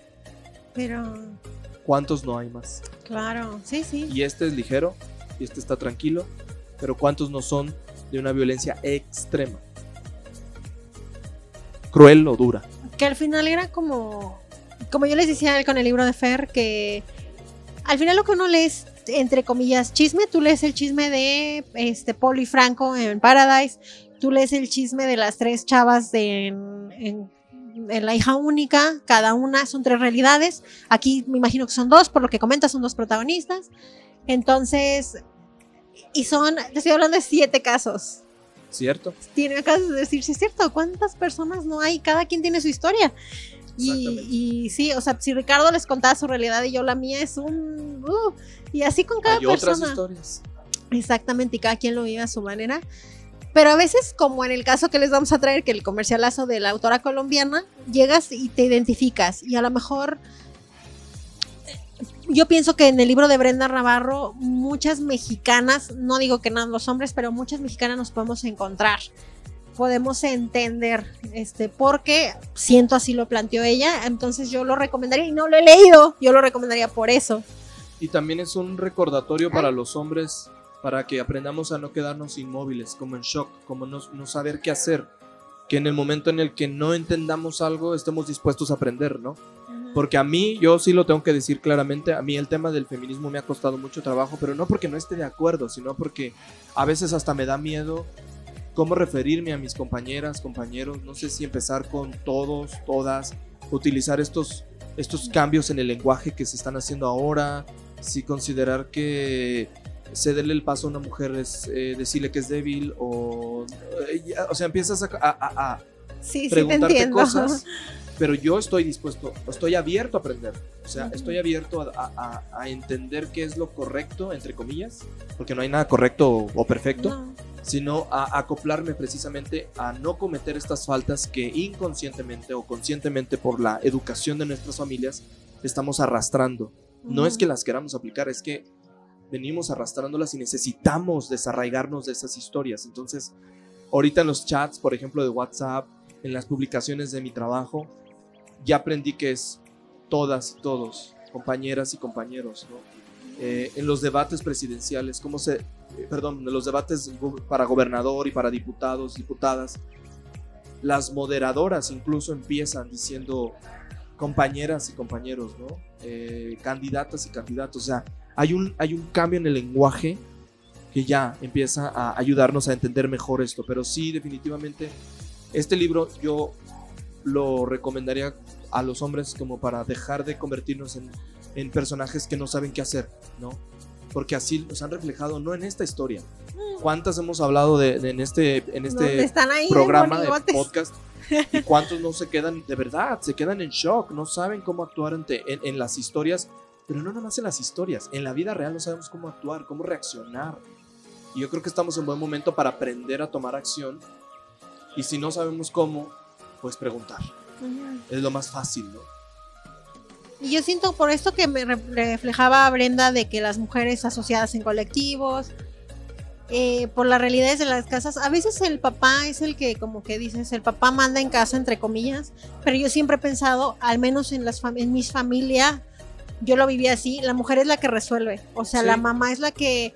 B: Pero,
A: ¿cuántos no hay más?
B: claro, sí, sí.
A: Y este es ligero, y este está tranquilo, pero ¿cuántos no son de una violencia extrema? Cruel o dura.
B: Que al final era como, como yo les decía con el libro de Fer, que al final lo que uno lee es, entre comillas, chisme, tú lees el chisme de este Polo y Franco en Paradise, tú lees el chisme de las tres chavas de, en, en- en La hija única, cada una son tres realidades, aquí me imagino que son dos, por lo que comentas, son dos protagonistas, entonces, y son, te estoy hablando de siete casos
A: ¿Cierto?
B: tiene acabas de decir, sí es cierto, ¿cuántas personas no hay? Cada quien tiene su historia. Y, sí, o sea, si Ricardo les contaba su realidad y yo la mía es un... uh, y así con cada
A: Hay otras
B: persona.
A: historias.
B: Exactamente, y cada quien lo vive a su manera. Pero a veces, como en el caso que les vamos a traer, que el comercialazo de la autora colombiana, llegas y te identificas. Y a lo mejor, yo pienso que en el libro de Brenda Navarro, muchas mexicanas, no digo que nada los hombres, pero muchas mexicanas nos podemos encontrar. Podemos entender, este, porque siento así lo planteó ella. Entonces yo lo recomendaría, y no lo he leído, yo lo recomendaría por eso.
A: Y también es un recordatorio para los hombres para que aprendamos a no quedarnos inmóviles, como en shock, como no, no saber qué hacer. Que en el momento en el que no entendamos algo, estemos dispuestos a aprender, ¿no? Porque a mí, yo sí lo tengo que decir claramente, a mí el tema del feminismo me ha costado mucho trabajo, pero no porque no esté de acuerdo, sino porque a veces hasta me da miedo cómo referirme a mis compañeras, compañeros, no sé si empezar con todos, todas, utilizar estos, estos cambios en el lenguaje que se están haciendo ahora, si considerar que cederle el paso a una mujer es eh, decirle que es débil o, eh, ya, o sea, empiezas a- a- a- a
B: Sí, sí, te
A: preguntarte
B: entiendo.
A: cosas, pero yo estoy dispuesto, estoy abierto a aprender. O sea,
B: Ujú.
A: estoy abierto a, a- a- entender qué es lo correcto, entre comillas, porque no hay nada correcto o, o perfecto,
B: No.
A: sino a acoplarme precisamente a no cometer estas faltas que inconscientemente o conscientemente por la educación de nuestras familias estamos arrastrando. No es que las queramos aplicar, es que venimos arrastrándolas y necesitamos desarraigarnos de esas historias. Entonces, ahorita en los chats, por ejemplo, de WhatsApp, en las publicaciones de mi trabajo, ya aprendí que es todas y todos, compañeras y compañeros, ¿no? Eh, en los debates presidenciales, cómo se, eh, perdón, en los debates para gobernador y para diputados, diputadas, las moderadoras incluso empiezan diciendo compañeras y compañeros, ¿no? Eh, candidatas y candidatos, o sea, hay un, hay un cambio en el lenguaje que ya empieza a ayudarnos a entender mejor esto, pero sí, definitivamente, este libro yo lo recomendaría a los hombres como para dejar de convertirnos en, en personajes que no saben qué hacer, ¿no? Porque así nos han reflejado, no en esta historia. ¿Cuántas hemos hablado de, de- en este, en este
B: están ahí de
A: programa de podcast? ¿Y cuántos no se quedan de verdad? Se quedan en shock, no saben cómo actuar ante, en, en las historias pero no nada más en las historias, en la vida real no sabemos cómo actuar, cómo reaccionar. Y yo creo que estamos en buen momento para aprender a tomar acción. Y si no sabemos cómo, pues preguntar. Es lo más fácil, ¿no?
B: Y yo siento por esto que me reflejaba Brenda de que las mujeres asociadas en colectivos, eh, por las realidades de las casas, a veces el papá es el que, como que dices, el papá manda en casa, entre comillas, pero yo siempre he pensado, al menos en, las en mis familia, yo lo vivía así, la mujer es la que resuelve, o sea, la mamá es la que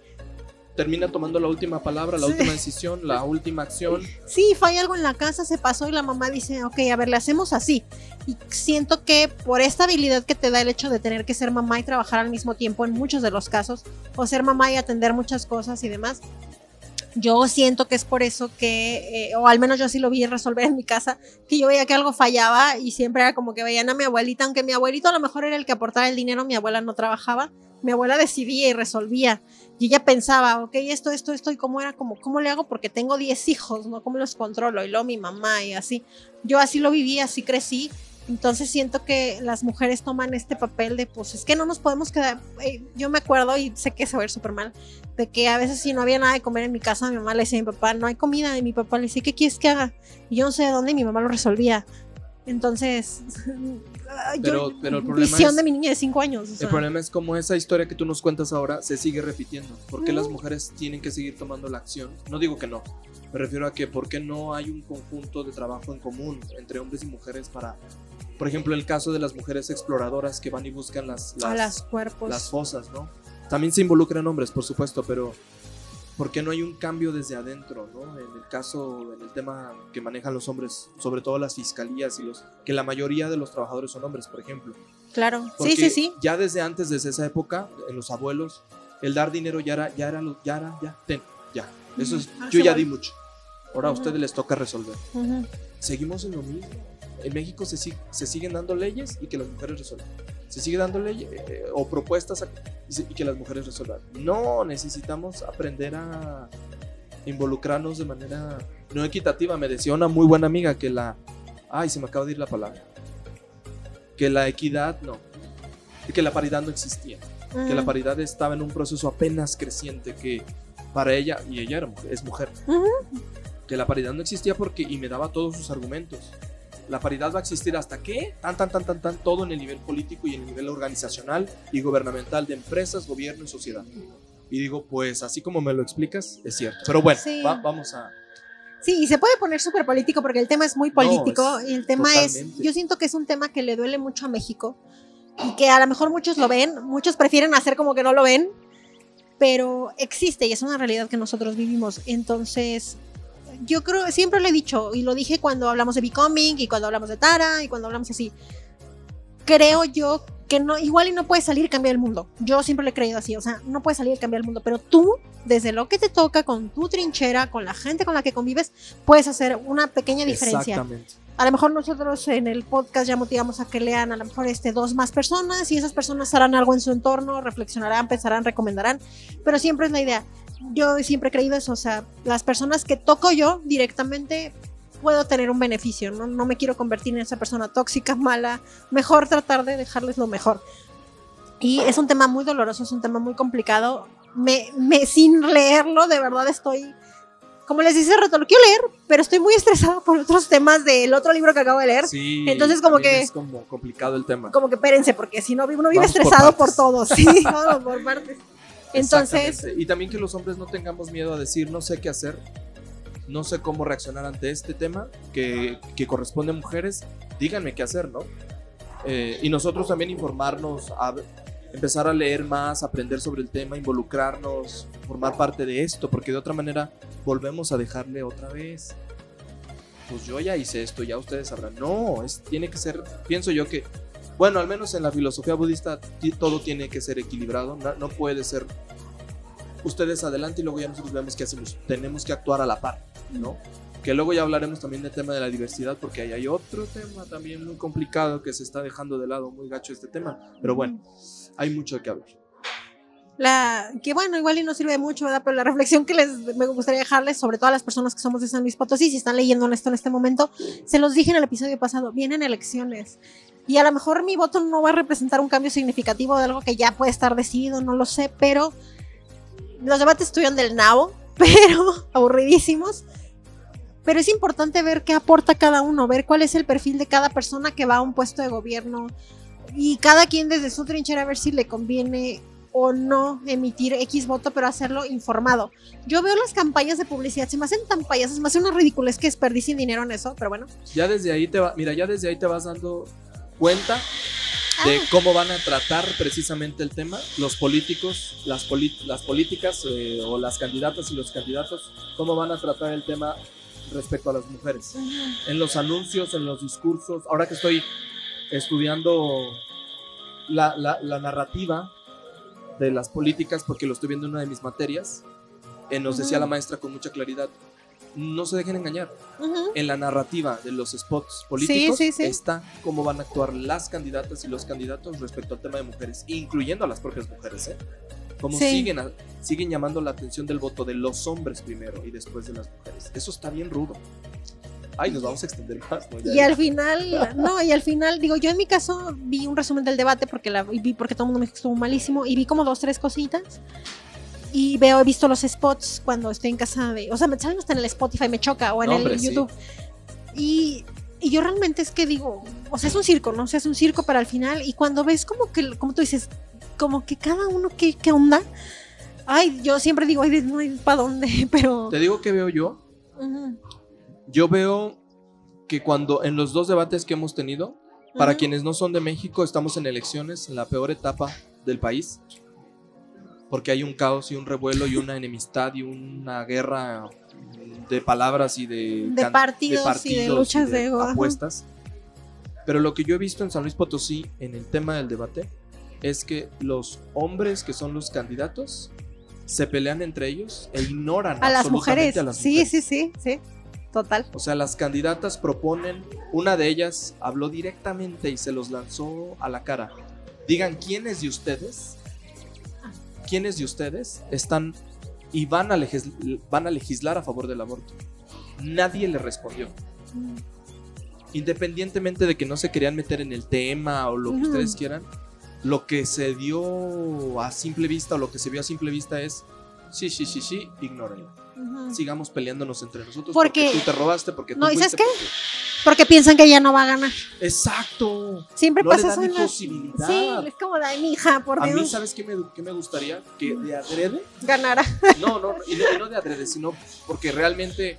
A: termina tomando la última palabra, la última decisión, la última acción.
B: Sí, falla algo en la casa, se pasó y la mamá dice, ok, a ver, le hacemos así. Y siento que por esta habilidad que te da el hecho de tener que ser mamá y trabajar al mismo tiempo en muchos de los casos, o ser mamá y atender muchas cosas y demás, yo siento que es por eso que, eh, o al menos yo sí lo vi resolver en mi casa, que yo veía que algo fallaba y siempre era como que veían a mi abuelita, aunque mi abuelito a lo mejor era el que aportaba el dinero, mi abuela no trabajaba, mi abuela decidía y resolvía. Y ella pensaba, ok, esto, esto, esto, y cómo era, como, ¿cómo le hago? Porque tengo 10 hijos, ¿no? ¿Cómo los controlo? Y luego mi mamá y así. Yo así lo viví, así crecí. Entonces siento que las mujeres toman este papel de, pues es que no nos podemos quedar. Eh, yo me acuerdo, y sé que se va a ver súper mal, de que a veces si no había nada de comer en mi casa, mi mamá le decía a mi papá, no hay comida, y mi papá le decía, ¿qué quieres que haga? Y yo no sé de dónde, y mi mamá lo resolvía. Entonces,
A: pero, pero el problema
B: visión de mi niña de 5 años.
A: El problema es como esa historia que tú nos cuentas ahora se sigue repitiendo. ¿Por qué las mujeres tienen que seguir tomando la acción? No digo que no. Me refiero a que ¿por qué no hay un conjunto de trabajo en común entre hombres y mujeres para, por ejemplo, el caso de las mujeres exploradoras que van y buscan las,
B: las, cuerpos.
A: las fosas, ¿no? También se involucran hombres, por supuesto, pero ¿por qué no hay un cambio desde adentro, ¿no? En el caso, en el tema que manejan los hombres, sobre todo las fiscalías y los, que la mayoría de los trabajadores son hombres, por ejemplo.
B: Claro, sí, sí, sí.
A: Ya desde antes, desde esa época, en los abuelos, el dar dinero ya era, ya era, ya era, ya, ten, ya. Eso es, ah, yo ya di mucho. Ahora a ustedes les toca resolver. Seguimos en lo mismo. En México se, se siguen dando leyes y que las mujeres resuelvan se sigue dando ley eh, o propuestas y, que las mujeres resuelvan. No, necesitamos aprender a involucrarnos de manera no equitativa. Me decía una muy buena amiga que la... Ay, se me acaba de ir la palabra. Que la equidad no. Que la paridad no existía. Que la paridad estaba en un proceso apenas creciente. Que para ella, y ella era, es mujer, que la paridad no existía porque, y me daba todos sus argumentos la paridad va a existir hasta que, tan, tan, tan, tan, tan, todo en el nivel político y en el nivel organizacional y gubernamental de empresas, gobierno y sociedad. Y digo, pues así como me lo explicas, es cierto. Pero bueno, vamos a...
B: Sí, y se puede poner súper político porque el tema es muy político y el tema es, yo siento que es un tema que le duele mucho a México y que a lo mejor muchos lo ven, muchos prefieren hacer como que no lo ven, pero existe y es una realidad que nosotros vivimos. Entonces, yo creo, siempre lo he dicho, y lo dije cuando hablamos de Becoming, y cuando hablamos de Tara, y cuando hablamos así. Creo yo que no, igual y no puedes salir y cambiar el mundo. Yo siempre lo he creído así, o sea, no puedes salir y cambiar el mundo, pero tú, desde lo que te toca, con tu trinchera, con la gente con la que convives, puedes hacer una pequeña diferencia. Exactamente. A lo mejor nosotros en el podcast ya motivamos a que lean a lo mejor este dos más personas y esas personas harán algo en su entorno, reflexionarán, pensarán, recomendarán, pero siempre es la idea yo siempre he creído eso, o sea, las personas que toco yo directamente puedo tener un beneficio, ¿no? no me quiero convertir en esa persona tóxica, mala, mejor tratar de dejarles lo mejor. Y es un tema muy doloroso, es un tema muy complicado. Me, me, sin leerlo, de verdad estoy, como les dice rato, lo quiero leer, pero estoy muy estresada por otros temas del otro libro que acabo de leer.
A: Sí, Entonces como que... Es como complicado el tema.
B: Como que espérense, porque si no, uno vive estresado por, por todo, sí, vamos por partes. Entonces.
A: Y también que los hombres no tengamos miedo a decir, no sé qué hacer, no sé cómo reaccionar ante este tema que, que corresponde a mujeres, díganme qué hacer, ¿no? Eh, y nosotros también informarnos, a, empezar a leer más, aprender sobre el tema, involucrarnos, formar parte de esto, porque de otra manera volvemos a dejarle otra vez. Pues yo ya hice esto, ya ustedes sabrán. No, es, tiene que ser, pienso yo que bueno, al menos en la filosofía budista todo tiene que ser equilibrado, no, puede ser ustedes adelante y luego ya nosotros vemos qué hacemos. Tenemos que actuar a la par, ¿no? Que luego ya hablaremos también del tema de la diversidad, porque ahí hay otro tema también muy complicado que se está dejando de lado, muy gacho este tema. Pero bueno, hay mucho que hablar.
B: La que bueno, igual y no sirve mucho, ¿verdad? Pero la reflexión que les me gustaría dejarles, sobre todo a las personas que somos de San Luis Potosí, si están leyendo esto en este momento, se los dije en el episodio pasado, vienen elecciones. Y a lo mejor mi voto no va a representar un cambio significativo de algo que ya puede estar decidido, no lo sé, pero los debates estuvieron del nabo, pero aburridísimos. Pero es importante ver qué aporta cada uno, ver cuál es el perfil de cada persona que va a un puesto de gobierno y cada quien desde su trinchera a ver si le conviene o no emitir X voto, pero hacerlo informado. Yo veo las campañas de publicidad, se me hacen tan payasas, me hace una ridiculez que desperdicien dinero en eso, pero bueno.
A: Ya desde ahí te va, mira, ya desde ahí te vas dando cuenta de ah. cómo van a tratar precisamente el tema los políticos, las, las políticas eh, o las candidatas y los candidatos, cómo van a tratar el tema respecto a las mujeres. En los anuncios, en los discursos, ahora que estoy estudiando la, la, la narrativa de las políticas, porque lo estoy viendo en una de mis materias, eh, nos decía la maestra con mucha claridad, no se dejen engañar. En la narrativa de los spots políticos está cómo van a actuar las candidatas y los candidatos respecto al tema de mujeres, incluyendo a las propias mujeres. ¿eh? Cómo siguen, siguen llamando la atención del voto de los hombres primero y después de las mujeres. Eso está bien rudo. Ay, nos vamos a extender más.
B: y al final, no, y al final, digo, yo en mi caso vi un resumen del debate porque la vi porque todo el mundo me estuvo malísimo y vi como dos, tres cositas. Y veo, he visto los spots cuando estoy en casa de. O sea, me salen hasta en el Spotify, me choca, o en el YouTube. Y, y, yo realmente es que digo, o sea, es un circo, ¿no? O sea, es un circo para el final. Y cuando ves como que, como tú dices, como que cada uno, ¿qué, qué onda? Ay, yo siempre digo, ay, no hay para dónde, pero.
A: Te digo que veo yo. Yo veo que cuando en los dos debates que hemos tenido, para quienes no son de México, estamos en elecciones, en la peor etapa del país, porque hay un caos y un revuelo y una enemistad y una guerra de palabras y de,
B: de, partidos, y de luchas de,
A: apuestas. Pero lo que yo he visto en San Luis Potosí en el tema del debate es que los hombres que son los candidatos se pelean entre ellos e ignoran
B: a las mujeres. A las sí, sí, sí, sí. Total.
A: O sea, las candidatas proponen, una de ellas habló directamente y se los lanzó a la cara. Digan quiénes de ustedes, quiénes de ustedes están y van a, van a legislar a favor del aborto. Nadie le respondió. Independientemente de que no se querían meter en el tema o lo que ustedes quieran, lo que se dio a simple vista o lo que se vio a simple vista es, sí, sí, sí, sí, ignórenlo sigamos peleándonos entre nosotros porque, tú te robaste, porque tú
B: No, ¿y sabes qué? Porque piensan que ella no va a ganar.
A: Exacto.
B: Siempre pasa eso
A: en.
B: Sí, es como la de mi hija, por Dios.
A: A mí, ¿sabes qué me, qué me gustaría? Que de adrede...
B: Ganara.
A: No, no, y no, y no de adrede, sino porque realmente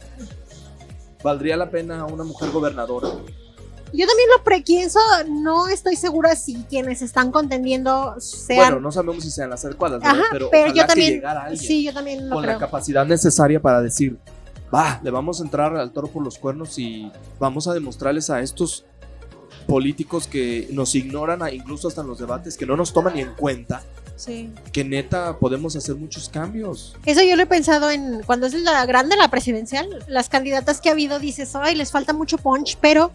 A: valdría la pena una mujer gobernadora
B: yo también lo prequienso, no estoy segura si quienes están contendiendo sean.
A: Bueno, no sabemos si sean las adecuadas, pero, yo también,
B: sí, yo también lo
A: con la capacidad necesaria para decir, va, le vamos a entrar al toro por los cuernos y vamos a demostrarles a estos políticos que nos ignoran, incluso hasta en los debates, que no nos toman ni en cuenta. Sí. Que neta podemos hacer muchos cambios.
B: Eso yo lo he pensado en cuando es la grande la presidencial, las candidatas que ha habido dices, ay, les falta mucho punch, pero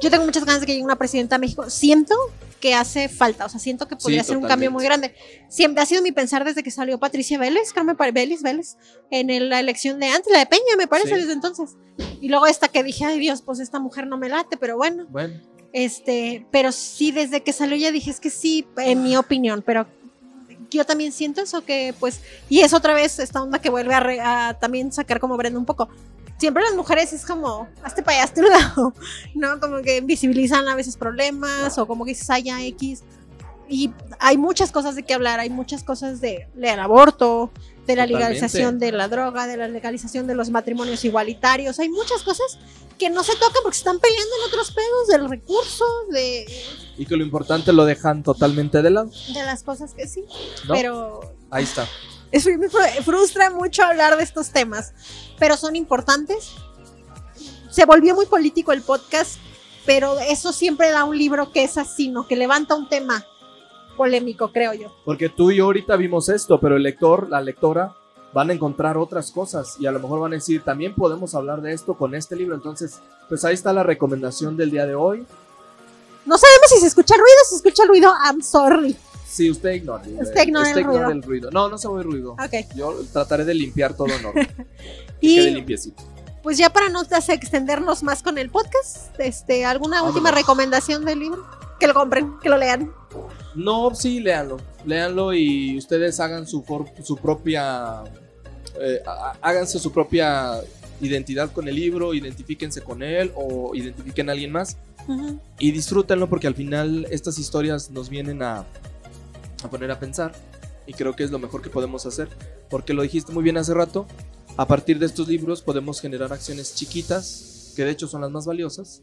B: yo tengo muchas ganas de que llegue una presidenta a México. Siento que hace falta, o sea, siento que podría ser un cambio muy grande. Siempre ha sido mi pensar desde que salió Patricia Vélez, creo me Vélez, Vélez, en la elección de antes, la de Peña, me parece, desde entonces. Y luego esta que dije, ay Dios, pues esta mujer no me late, pero bueno.
A: Bueno.
B: Este, pero sí, desde que salió ya dije, es que sí, en mi opinión, pero yo también siento eso que pues y es otra vez esta onda que vuelve a, a, también sacar como Brenda un poco siempre las mujeres es como, hazte para allá, hazte un lado, ¿no? Como que visibilizan a veces problemas o como que dices, haya X. Y hay muchas cosas de qué hablar, hay muchas cosas de, del aborto, de la legalización de la droga, de la legalización de los matrimonios igualitarios, hay muchas cosas que no se tocan porque se están peleando en otros pedos del recurso, de...
A: Y que lo importante lo dejan totalmente de lado.
B: De las cosas que sí, pero...
A: Ahí está
B: me frustra mucho hablar de estos temas, pero son importantes. Se volvió muy político el podcast, pero eso siempre da un libro que es así, ¿no? Que levanta un tema polémico, creo yo.
A: Porque tú y yo ahorita vimos esto, pero el lector, la lectora, van a encontrar otras cosas y a lo mejor van a decir, también podemos hablar de esto con este libro. Entonces, pues ahí está la recomendación del día de hoy.
B: No sabemos si se escucha ruido, si se escucha ruido, I'm sorry.
A: Sí, usted ignora.
B: Usted ignora el ruido.
A: el ruido. No, no se ve ruido.
B: Ok.
A: Yo trataré de limpiar todo en orden. que
B: Y
A: quede limpiecito.
B: pues ya para no extendernos más con el podcast, este, ¿alguna última recomendación del libro? Que lo compren, que lo lean.
A: No, sí, léanlo. Léanlo y ustedes hagan su, for- su propia. eh, há- háganse su propia identidad con el libro, identifíquense con él o identifiquen a alguien más y disfrútenlo porque al final estas historias nos vienen a, a poner a pensar y creo que es lo mejor que podemos hacer porque lo dijiste muy bien hace rato. A partir de estos libros podemos generar acciones chiquitas que de hecho son las más valiosas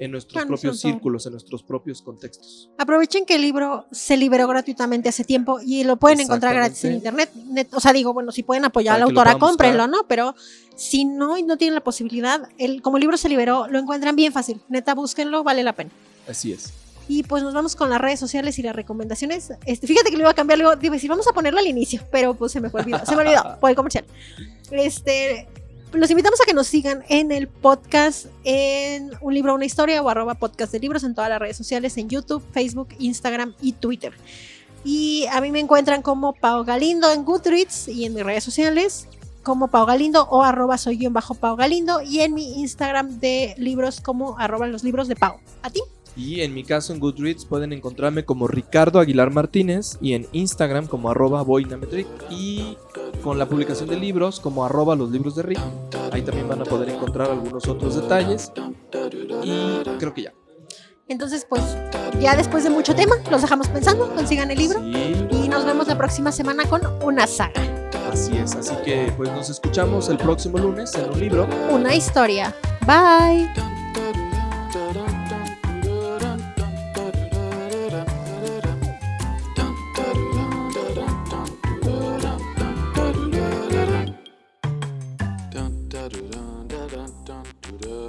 A: en nuestros
B: Claro,
A: propios círculos, en nuestros propios contextos.
B: Aprovechen que el libro se liberó gratuitamente hace tiempo y lo pueden encontrar gratis en internet. Net- o sea, digo, bueno, si pueden apoyar a la autora, cómprenlo, ¿no? Pero si no y no tienen la posibilidad, el, como el libro se liberó, lo encuentran bien fácil. Neta, búsquenlo, vale la pena.
A: Así es.
B: Y pues nos vamos con las redes sociales y las recomendaciones. Este, fíjate que lo iba a cambiar, luego a decir, vamos a ponerlo al inicio, pero pues se me fue olvidado, se me olvidó por el comercial. Este, los invitamos a que nos sigan en el podcast, en un libro, una historia o arroba podcast de libros en todas las redes sociales, en YouTube, Facebook, Instagram y Twitter. Y a mí me encuentran como Pau Galindo en Goodreads y en mis redes sociales como Pau Galindo o arroba soy guion bajo Pau Galindo y en mi Instagram de libros como arroba los libros de Pau. ¿A ti?
A: Y en mi caso en Goodreads pueden encontrarme como Ricardo Aguilar Martínez y en Instagram como arroba boinametric y con la publicación de libros como arroba los libros de Rick. Ahí también van a poder encontrar algunos otros detalles y creo que ya.
B: Entonces, pues ya después de mucho tema, los dejamos pensando, consigan el libro
A: Sí,
B: y nos vemos la próxima semana con una saga,
A: así es. Así que pues nos escuchamos el próximo lunes en un libro.
B: una historia. Bye.